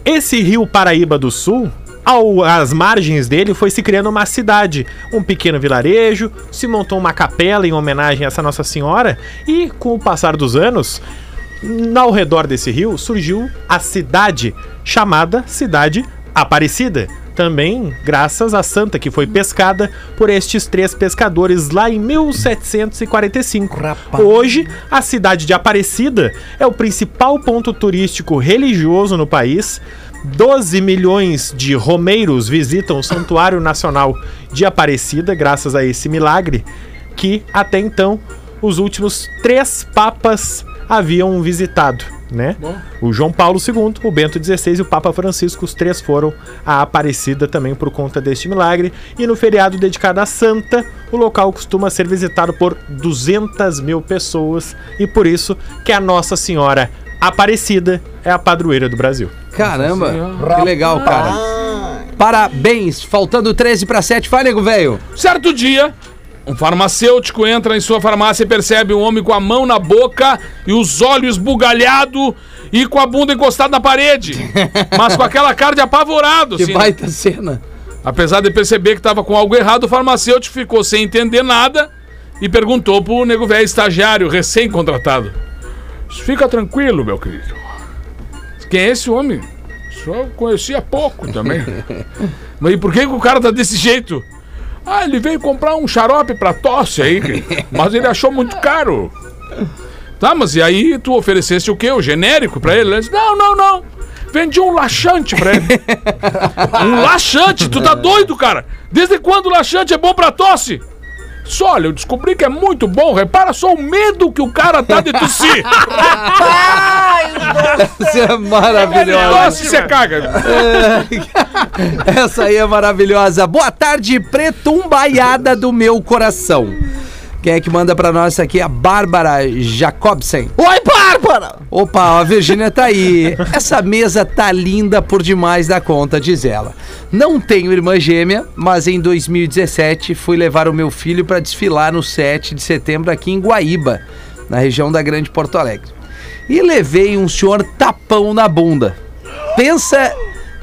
Esse rio Paraíba do Sul, ao, às margens dele, foi se criando uma cidade, um pequeno vilarejo, se montou uma capela em homenagem a essa Nossa Senhora e, com o passar dos anos, ao redor desse rio surgiu a cidade chamada Cidade Aparecida. Também graças à santa que foi pescada por estes três pescadores lá em 1745. Hoje, a cidade de Aparecida é o principal ponto turístico religioso no país. 12 milhões de romeiros visitam o Santuário Nacional de Aparecida, graças a esse milagre, que até então os últimos três papas haviam visitado, né? O João Paulo II, o Bento XVI e o Papa Francisco, os três foram a Aparecida também por conta deste milagre. E no feriado dedicado à Santa, o local costuma ser visitado por 200 mil pessoas e por isso que a Nossa Senhora Aparecida é a padroeira do Brasil. Caramba, que legal, cara. Parabéns, faltando 13 para 7, vai, nego velho. Certo dia, um farmacêutico entra em sua farmácia e percebe um homem com a mão na boca e os olhos bugalhados e com a bunda encostada na parede. Mas com aquela cara de apavorado, Que assim, né? baita cena. Apesar de perceber que estava com algo errado, o farmacêutico ficou sem entender nada e perguntou pro nego velho estagiário, recém-contratado. Fica tranquilo, meu querido. Quem é esse homem? Só conhecia pouco também. Mas e por que, que o cara tá desse jeito? Ah, ele veio comprar um xarope pra tosse aí, mas ele achou muito caro. Tá, mas e aí tu ofereceste o quê? O genérico pra ele? Ele disse, não, não, não. Vendi um laxante pra ele. Um laxante? Tu tá doido, cara? Desde quando o laxante é bom pra tosse? Só, olha, eu descobri que é muito bom. Repara só o medo que o cara tá de tossir. Isso é Ele maravilhoso. tosse você caga. Essa aí é maravilhosa. Boa tarde, pretumbaiada do meu coração. Quem é que manda pra nós aqui? A Bárbara Jacobsen. Oi, Bárbara! Opa, a Virgínia tá aí. Essa mesa tá linda por demais da conta, diz ela. Não tenho irmã gêmea, mas em 2017 fui levar o meu filho para desfilar no 7 de setembro aqui em Guaíba, na região da Grande Porto Alegre. E levei um senhor tapão na bunda. Pensa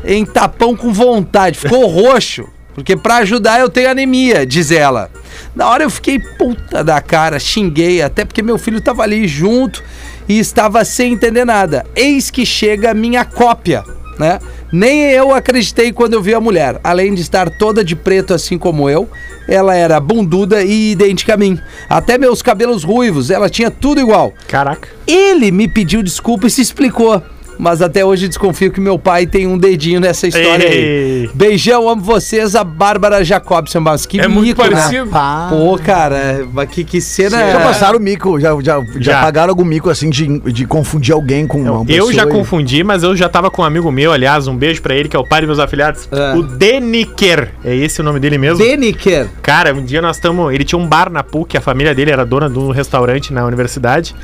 em tapão com vontade, ficou roxo. Porque pra ajudar eu tenho anemia, diz ela. Na hora eu fiquei puta da cara, xinguei, até porque meu filho tava ali junto e estava sem entender nada. Eis que chega a minha cópia, né? Nem eu acreditei quando eu vi a mulher. Além de estar toda de preto assim como eu, ela era bunduda e idêntica a mim. Até meus cabelos ruivos, ela tinha tudo igual. Caraca. Ele me pediu desculpa e se explicou. Mas até hoje desconfio que meu pai tem um dedinho nessa história Ei. aí. Beijão, amo vocês, a Bárbara Jacobson. Mas que É muito mico, né? parecido. Pô, cara, mas que, que cena é. Já passaram o mico, já, já, já, Já. pagaram algum mico assim de, de confundir alguém com uma pessoa. Eu já e- confundi, mas eu já tava com um amigo meu, aliás, um beijo pra ele, que é o pai dos meus afilhados. É. O Deniker. É esse o nome dele mesmo? Deniker. Cara, um dia nós estamos. Ele tinha um bar na PUC, a família dele era dona de um restaurante na universidade.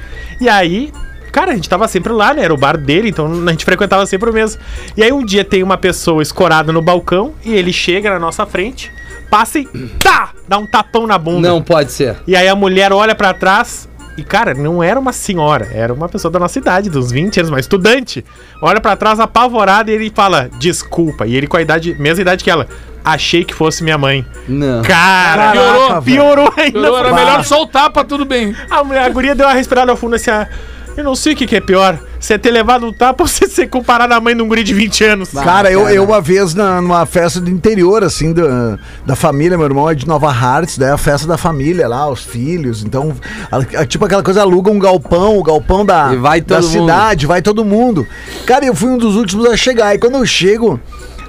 E aí, cara, a gente tava sempre lá, né? Era o bar dele, então a gente frequentava sempre o mesmo. E aí um dia tem uma pessoa escorada no balcão e ele chega na nossa frente, passa e tá! Dá um tapão na bunda. Não pode ser. E aí a mulher olha pra trás e, cara, não era uma senhora, era uma pessoa da nossa idade, dos 20 anos, uma estudante. Olha pra trás apavorada e ele fala, desculpa. E ele com a idade, mesma idade que ela. Achei que fosse minha mãe. Não. Cara, Piorou. piorou ainda. Piorou, era melhor soltar pra tudo bem. A, mulher, a guria deu uma respirada ao fundo assim, ah, Eu não sei o que, que é pior. Você ter levado um tapa ou você ser comparado à mãe de um guri de 20 anos. Cara, eu, eu uma vez na, numa festa do interior, assim, da, da família, meu irmão é de Nova Hartz, daí é a festa da família lá, os filhos. Então, a- a- tipo aquela coisa, aluga um galpão, o galpão da, vai da cidade, vai todo mundo. Cara, eu fui um dos últimos a chegar. E quando eu chego,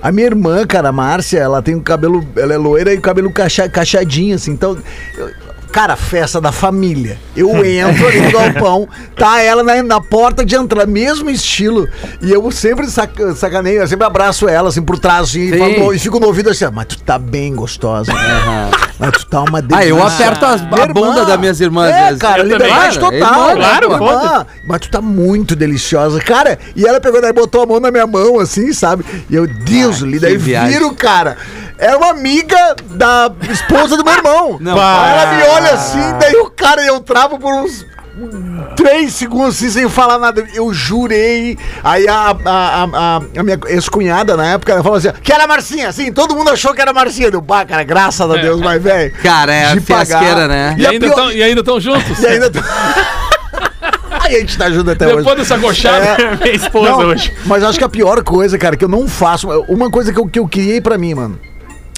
a minha irmã, cara, a Márcia, ela tem o cabelo, ela é loira e o cabelo cacha, cachadinho, assim. Então, eu- cara, festa da família. Eu entro ali no galpão, tá ela na, na porta de entrada, mesmo estilo. E eu sempre saca, sacaneio, eu sempre abraço ela, assim, por trás, assim, e, falo e fico no ouvido assim, mas tu tá bem gostosa. né? Mas tu tá uma Ah, eu delícia." aperto as- a irmã. bunda das minhas irmãs, É, cara, Eu também. liberdade Claro, total. irmã, claro, irmã, Mas tu tá muito deliciosa. Cara, e ela pegou daí, botou a mão na minha mão, assim, sabe? E eu, Deus, li, daí viagem. viro, cara. É uma amiga da esposa do meu irmão. Não, Aí ela me olha assim, daí o cara, eu travo por uns três segundos assim, sem falar nada. Eu jurei. Aí a, a, a, a- a minha ex-cunhada na época, ela falou assim: que era a Marcinha, assim, todo mundo achou que era a Marcinha. Eu, pá, cara, graças a Deus, mas velho. Cara, é a de pagar. fiasqueira, né? E a ainda pior- tão- e ainda estão juntos? E ainda. Aí a gente tá junto até Depois hoje. dessa gochada. É. Minha esposa Não, hoje. Mas acho que a pior coisa, cara, que eu não faço. Uma coisa que eu, que eu criei pra mim, mano.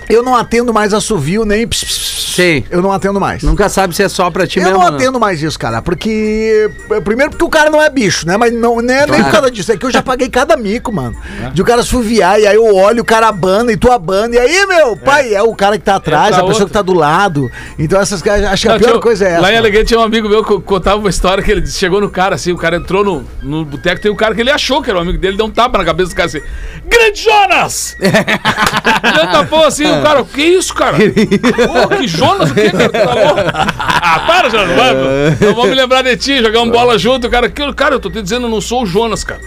Eu não atendo mais assovio nem. ps, ps, ps. Sim. Eu não atendo mais. Nunca sabe se é só pra ti Eu mesmo. não né? atendo mais isso, cara, porque. Primeiro porque o cara não é bicho, né? Mas não, não é nem por causa disso. É que eu já paguei cada mico, mano. De o cara suviar, e aí eu olho, o cara abana e tu abana. E aí, meu, pai, é o cara que tá atrás, pra a pessoa outra. que tá do lado. Então essas coisas. Acho que a pior tinha- coisa é essa. Lá em mano. Alegrete tinha um amigo meu que contava uma história que ele chegou no cara assim, o cara entrou no, no boteco, tem um cara que ele achou que era um amigo dele, deu um tapa na cabeça do cara assim, Grande Jonas! Ele tapou assim, o cara, o que isso, cara? Pô, que Jonas, o que, cara? Tá? Ah, para, Jonas, vamos, eu vou me lembrar de ti, jogamos bola junto, cara, "Que- cara, eu tô te dizendo, eu não sou o Jonas, cara.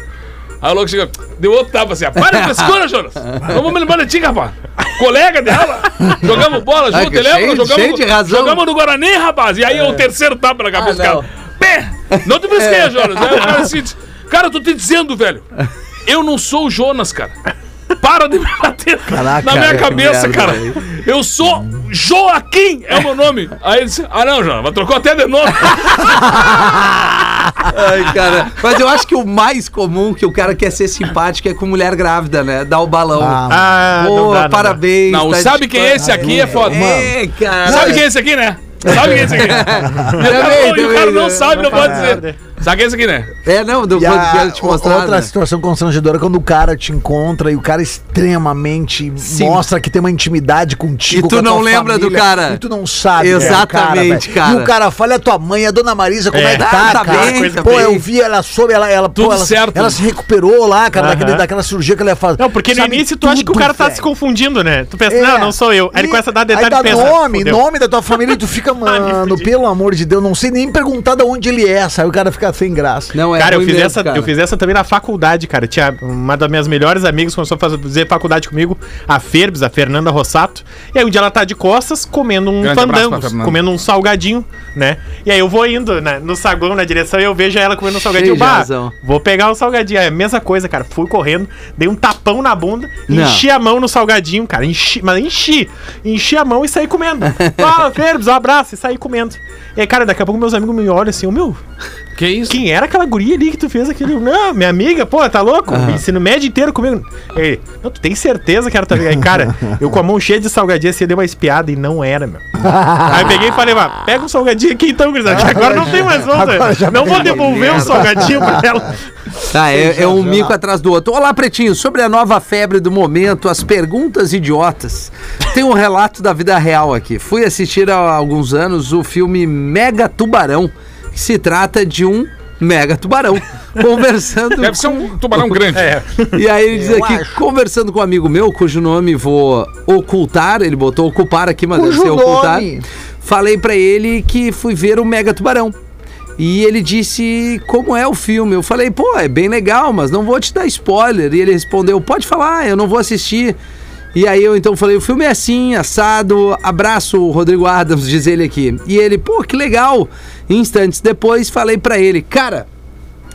Aí o louco chega, deu outro tapa assim, ah, para de frescura, Jonas! Vou me lembrar de ti, rapaz! Colega dela, jogamos bola Ah, junto, que lembra? cheio- jogamos, cheio de razão. jogamos no Guarani, rapaz! E aí o terceiro tapa na cabeça do Ah, não. cara. Pé! Não te fresqueia, Jonas! Aí o cara assim, cara, eu tô te dizendo, velho, eu não sou o Jonas, cara. Para de me bater Caraca, na minha cabeça, merda, cara. Eu sou Joaquim, é o meu nome. Aí ele disse, ah não, mas trocou até de nome. Ai, cara. Mas eu acho que o mais comum que o cara quer ser simpático é com mulher grávida, né? Dar o balão. Ah, Ah, Pô, não dá, não dá. parabéns. Não, tá sabe quem é esse aqui é foda. É, cara. Sabe quem é esse aqui, né? Sabe quem é esse aqui? E o cara, Também, não, o cara também, não né? sabe, não pode dizer. Sabe é esse aqui, né? É, não, do a- quero te mostrar. outra né? situação constrangedora é quando o cara te encontra e o cara extremamente Sim. mostra que tem uma intimidade contigo. E tu com a não tua lembra do família, cara. E tu não sabe. Exatamente, velho. cara. E o cara fala, "E a tua mãe, a dona Marisa, como é, É. que Ah, tá, tá cara? bem, pô, bem. eu vi, ela soube, ela, ela, Tudo pô, ela, certo. ela se recuperou lá, cara, daquele, daquela cirurgia que ela ia fazer. Não, porque no Sabe início tu acha que o cara tá velho. se confundindo, né? Tu pensa, É. não, não sou eu. Aí ele começa a dar detalhe aí dá e pensa. nome, "Fudeu." nome da tua família e tu fica, mano, pelo amor de Deus, não sei nem perguntar de onde ele é, sabe? O cara fica sem graça. Não, é Cara, eu fiz, mesmo, essa, cara. eu fiz essa também na faculdade, cara. Tinha uma das minhas melhores amigas começou a fazer faculdade comigo, a Ferbes, a Fernanda Rossato. E aí um dia ela tá de costas comendo um Grande fandango, comendo um salgadinho, né? E aí eu vou indo né, no saguão na direção e eu vejo ela comendo um salgadinho. Bah, vou pegar o salgadinho. É a mesma coisa, cara. Fui correndo, dei um tapão na bunda, Não. enchi a mão no salgadinho, cara. Enchi, mas enchi. Enchi a mão e saí comendo. Fala, Ferbes, um abraço e saí comendo. E aí, cara, daqui a pouco meus amigos me olham assim, ô meu, Que isso? quem era aquela guria ali que tu fez aquele. Não, minha amiga, pô, tá louco? Ensino médio inteiro comigo. Ei, não, tu tem certeza que era tua amiga? Aí, cara, eu com a mão cheia de salgadinho assim, eu dei uma espiada e não era, meu. Aí eu peguei e falei, "Vá, pega um salgadinho aqui então, gurizada, que agora não tem mais volta. Não vou devolver um salgadinho pra ela. Tá, é, é um mico atrás do outro. Olá, Pretinho. Sobre a nova febre do momento, as perguntas idiotas. Tem um relato da vida real aqui. Fui assistir há alguns anos o filme Mega Tubarão, se trata de um mega tubarão conversando Deve ser um tubarão grande. É. E aí ele diz Eu aqui, acho. conversando com um amigo meu, cujo nome vou ocultar, ele botou ocupar aqui, mas deve Cujo ser ocultar. nome? Falei pra ele que fui ver o Mega Tubarão. E ele disse como é o filme. Eu falei, pô, é bem legal, mas não vou te dar spoiler. E ele respondeu, pode falar, eu não vou assistir. E aí eu então falei, o filme é assim, assado, abraço Rodrigo Adams, diz ele aqui. E ele, pô, que legal. Instantes depois falei pra ele, cara,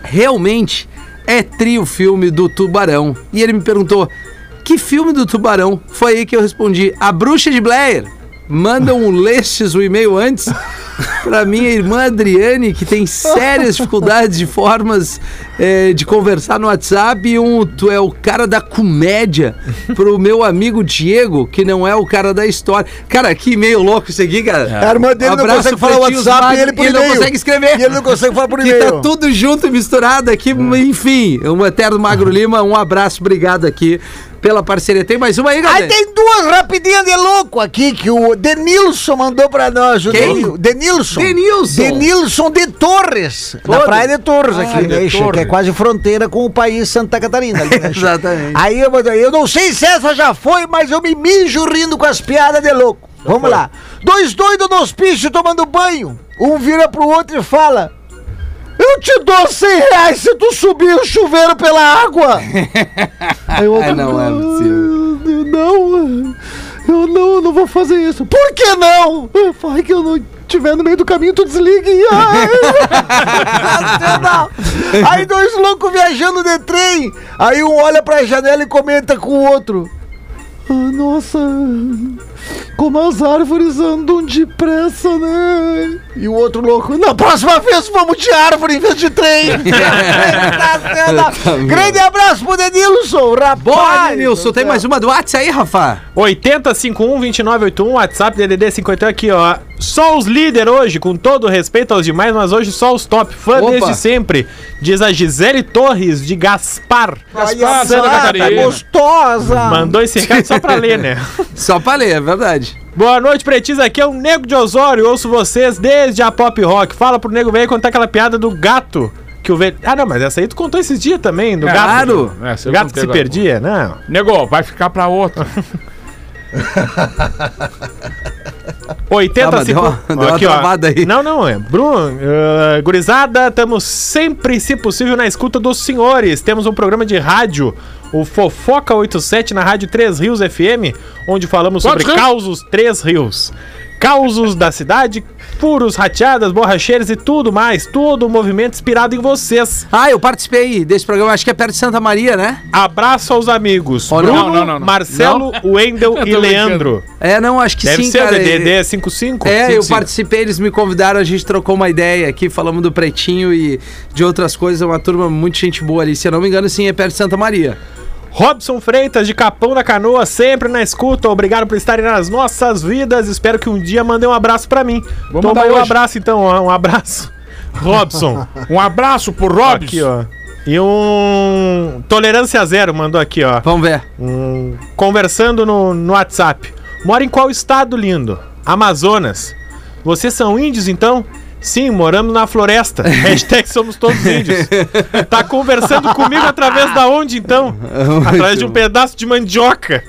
realmente é tri o filme do Tubarão. E ele me perguntou: que filme do Tubarão? Foi aí que eu respondi: A Bruxa de Blair. Manda um lestes o e-mail antes pra minha irmã Adriane, que tem sérias dificuldades de formas eh, de conversar no WhatsApp. E um, tu é o cara da comédia. Pro meu amigo Diego, que não é o cara da história. Cara, que meio louco isso aqui, cara. A irmã dele não Abraço, consegue falar WhatsApp e ele por ele não consegue escrever. E ele não consegue falar por Que tá e-mail. tudo junto e misturado aqui, enfim. Um eterno Magro Lima, um abraço, obrigado aqui pela parceria. Tem mais uma aí, Aí galera? tem duas rapidinhas de louco aqui que o Denilson mandou pra nós. O Quem? Denil- Denilson. Denilson. Denilson de Torres. Da Torres. Praia de Torres Ah, aqui, de né? Torres. Que é quase fronteira com o país Santa Catarina. ali, né? Exatamente. Aí eu, eu não sei se essa já foi, mas eu me mijo rindo com as piadas de louco. Vamos lá. Dois doidos no hospício tomando banho. Um vira pro outro e fala: Eu te dou 100 reais se tu subir o chuveiro pela água. Aí o outro, Ah, não é possível. "Eu Não, eu não, eu não vou fazer isso. Por que não? Vai que eu não estiver no meio do caminho, tu desliga e. Ai. Aí dois loucos viajando de trem. Aí um olha pra janela e comenta com o outro. "Ah, nossa, como as árvores andam depressa, né? E o outro louco, na próxima vez vamos de árvore em vez de trem. Sensacional. Grande abraço pro Denilson, rapaz. Boa, Nilson. Tem mais uma do WhatsApp aí, Rafa? 8051-2981, WhatsApp DDD 51 aqui, ó. Só os líderes hoje, com todo respeito aos demais, mas hoje só os top. Fã Opa. desde sempre. Diz a Gisele Torres, de Gaspar. Gaspar, Santa Santa Catarina. gostosa. Mandou esse recado só pra ler, né? Só pra ler, é verdade. Boa noite, pretis. Aqui é o Nego de Osório. Ouço vocês desde a Pop Rock. Fala pro Nego velho contar aquela piada do gato. Que o velho. Ah, não, mas essa aí tu contou esses dias também, do Claro. gato. Essa eu gato que se agora. perdia, não. Nego, vai ficar pra outro. 80 Ah, mas deu uma- segundos. deu uma travada aí. Não, não, é. Bruno, eh, gurizada, estamos sempre, se possível, na escuta dos senhores. Temos um programa de rádio, o Fofoca 87, na Rádio Três Rios FM, onde falamos sobre Quantos rios? causos Três Rios. Causos da cidade, furos, rateadas, borracheiras e tudo mais. Todo o movimento inspirado em vocês. Ah, eu participei desse programa, acho que é perto de Santa Maria, né? Abraço aos amigos. Oh, não, Bruno, não, não, não. Marcelo, Wendel Eu e Leandro. É, não, acho que Deve sim, ser cara. o DDD 55? É, eu 55. participei, eles me convidaram, a gente trocou uma ideia aqui, falamos do Pretinho e de outras coisas, uma turma muito gente boa ali. Se eu não me engano, sim, é perto de Santa Maria. Robson Freitas, de Capão da Canoa, sempre na escuta. Obrigado por estarem nas nossas vidas. Espero que um dia mandem um abraço pra mim. Vou Toma mandar aí um abraço, então. ó, Um abraço. Robson. Um abraço pro Robson. aqui, ó. E um. Tolerância Zero mandou aqui, ó. Vamos ver. Um... Conversando no, no WhatsApp. Mora em qual estado, lindo? Amazonas. Vocês são índios, então? Sim, moramos na floresta. Hashtag somos todos índios. Tá conversando comigo através da onde, então? Através de um pedaço de mandioca.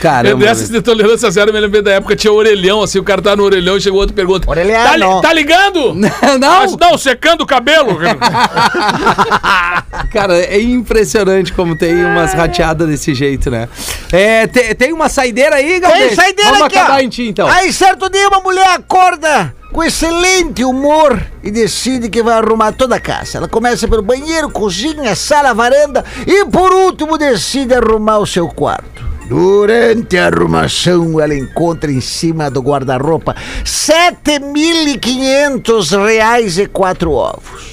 Caramba. Dessas de tolerância zero, eu me lembrei da época tinha orelhão, assim, o cara tá no orelhão e chegou outro e pergunta: Orelhão, Tá, li- não. tá ligando? não, Mas não, secando o cabelo. cara, é impressionante como tem umas rateadas desse jeito, né? É, te- tem uma saideira aí, Galdês? Tem saideira Vamos aqui, acabar ó. em ti, então. Aí, certo dia, uma mulher acorda com excelente humor e decide que vai arrumar toda a casa. Ela começa pelo banheiro, cozinha, sala, varanda e, por último, decide arrumar o seu quarto. Durante a arrumação, ela encontra em cima do guarda-roupa 7.500 reais e quatro ovos.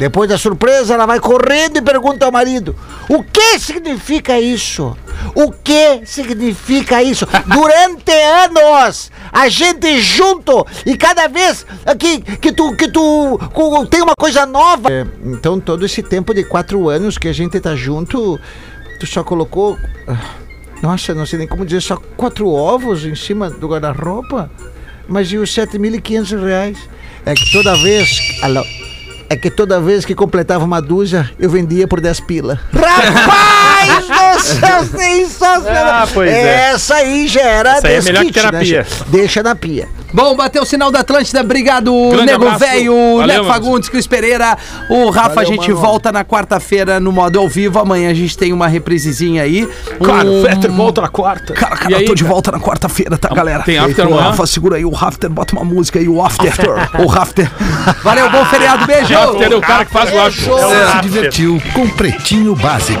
Depois da surpresa, ela vai correndo e pergunta ao marido: O que significa isso? O que significa isso? Durante anos, a gente junto e cada vez que, que tu, que tu tem uma coisa nova. É, então, todo esse tempo de quatro anos que a gente tá junto, tu só colocou. ah, Nossa, não sei nem como dizer, só quatro ovos em cima do guarda-roupa? Mas e os 7.500 reais? É que toda vez. Alô? É que toda vez que completava uma dúzia, eu vendia por 10 pila. Rapaz do céu, sensacional! Ah, pois é. Essa aí já era Essa aí é melhor que terapia. Né? Deixa na pia. Bom, bateu o sinal da Atlântida. Obrigado, Grande Nego. Velho, Neto. Fagundes, Cris Pereira. O Rafa, Valeu, a gente mano. volta na quarta-feira no modo ao vivo. Amanhã a gente tem uma reprisezinha aí. Claro, Um- o Fetter volta na quarta. Cara, cara, E aí, eu tô de cara? volta na quarta-feira, tá, galera? tem after o amanhã? Rafa, segura aí o After, bota uma música aí, o After. o After. Valeu, bom feriado, beijo. After é o cara que faz o after. Se divertiu com Pretinho Básico.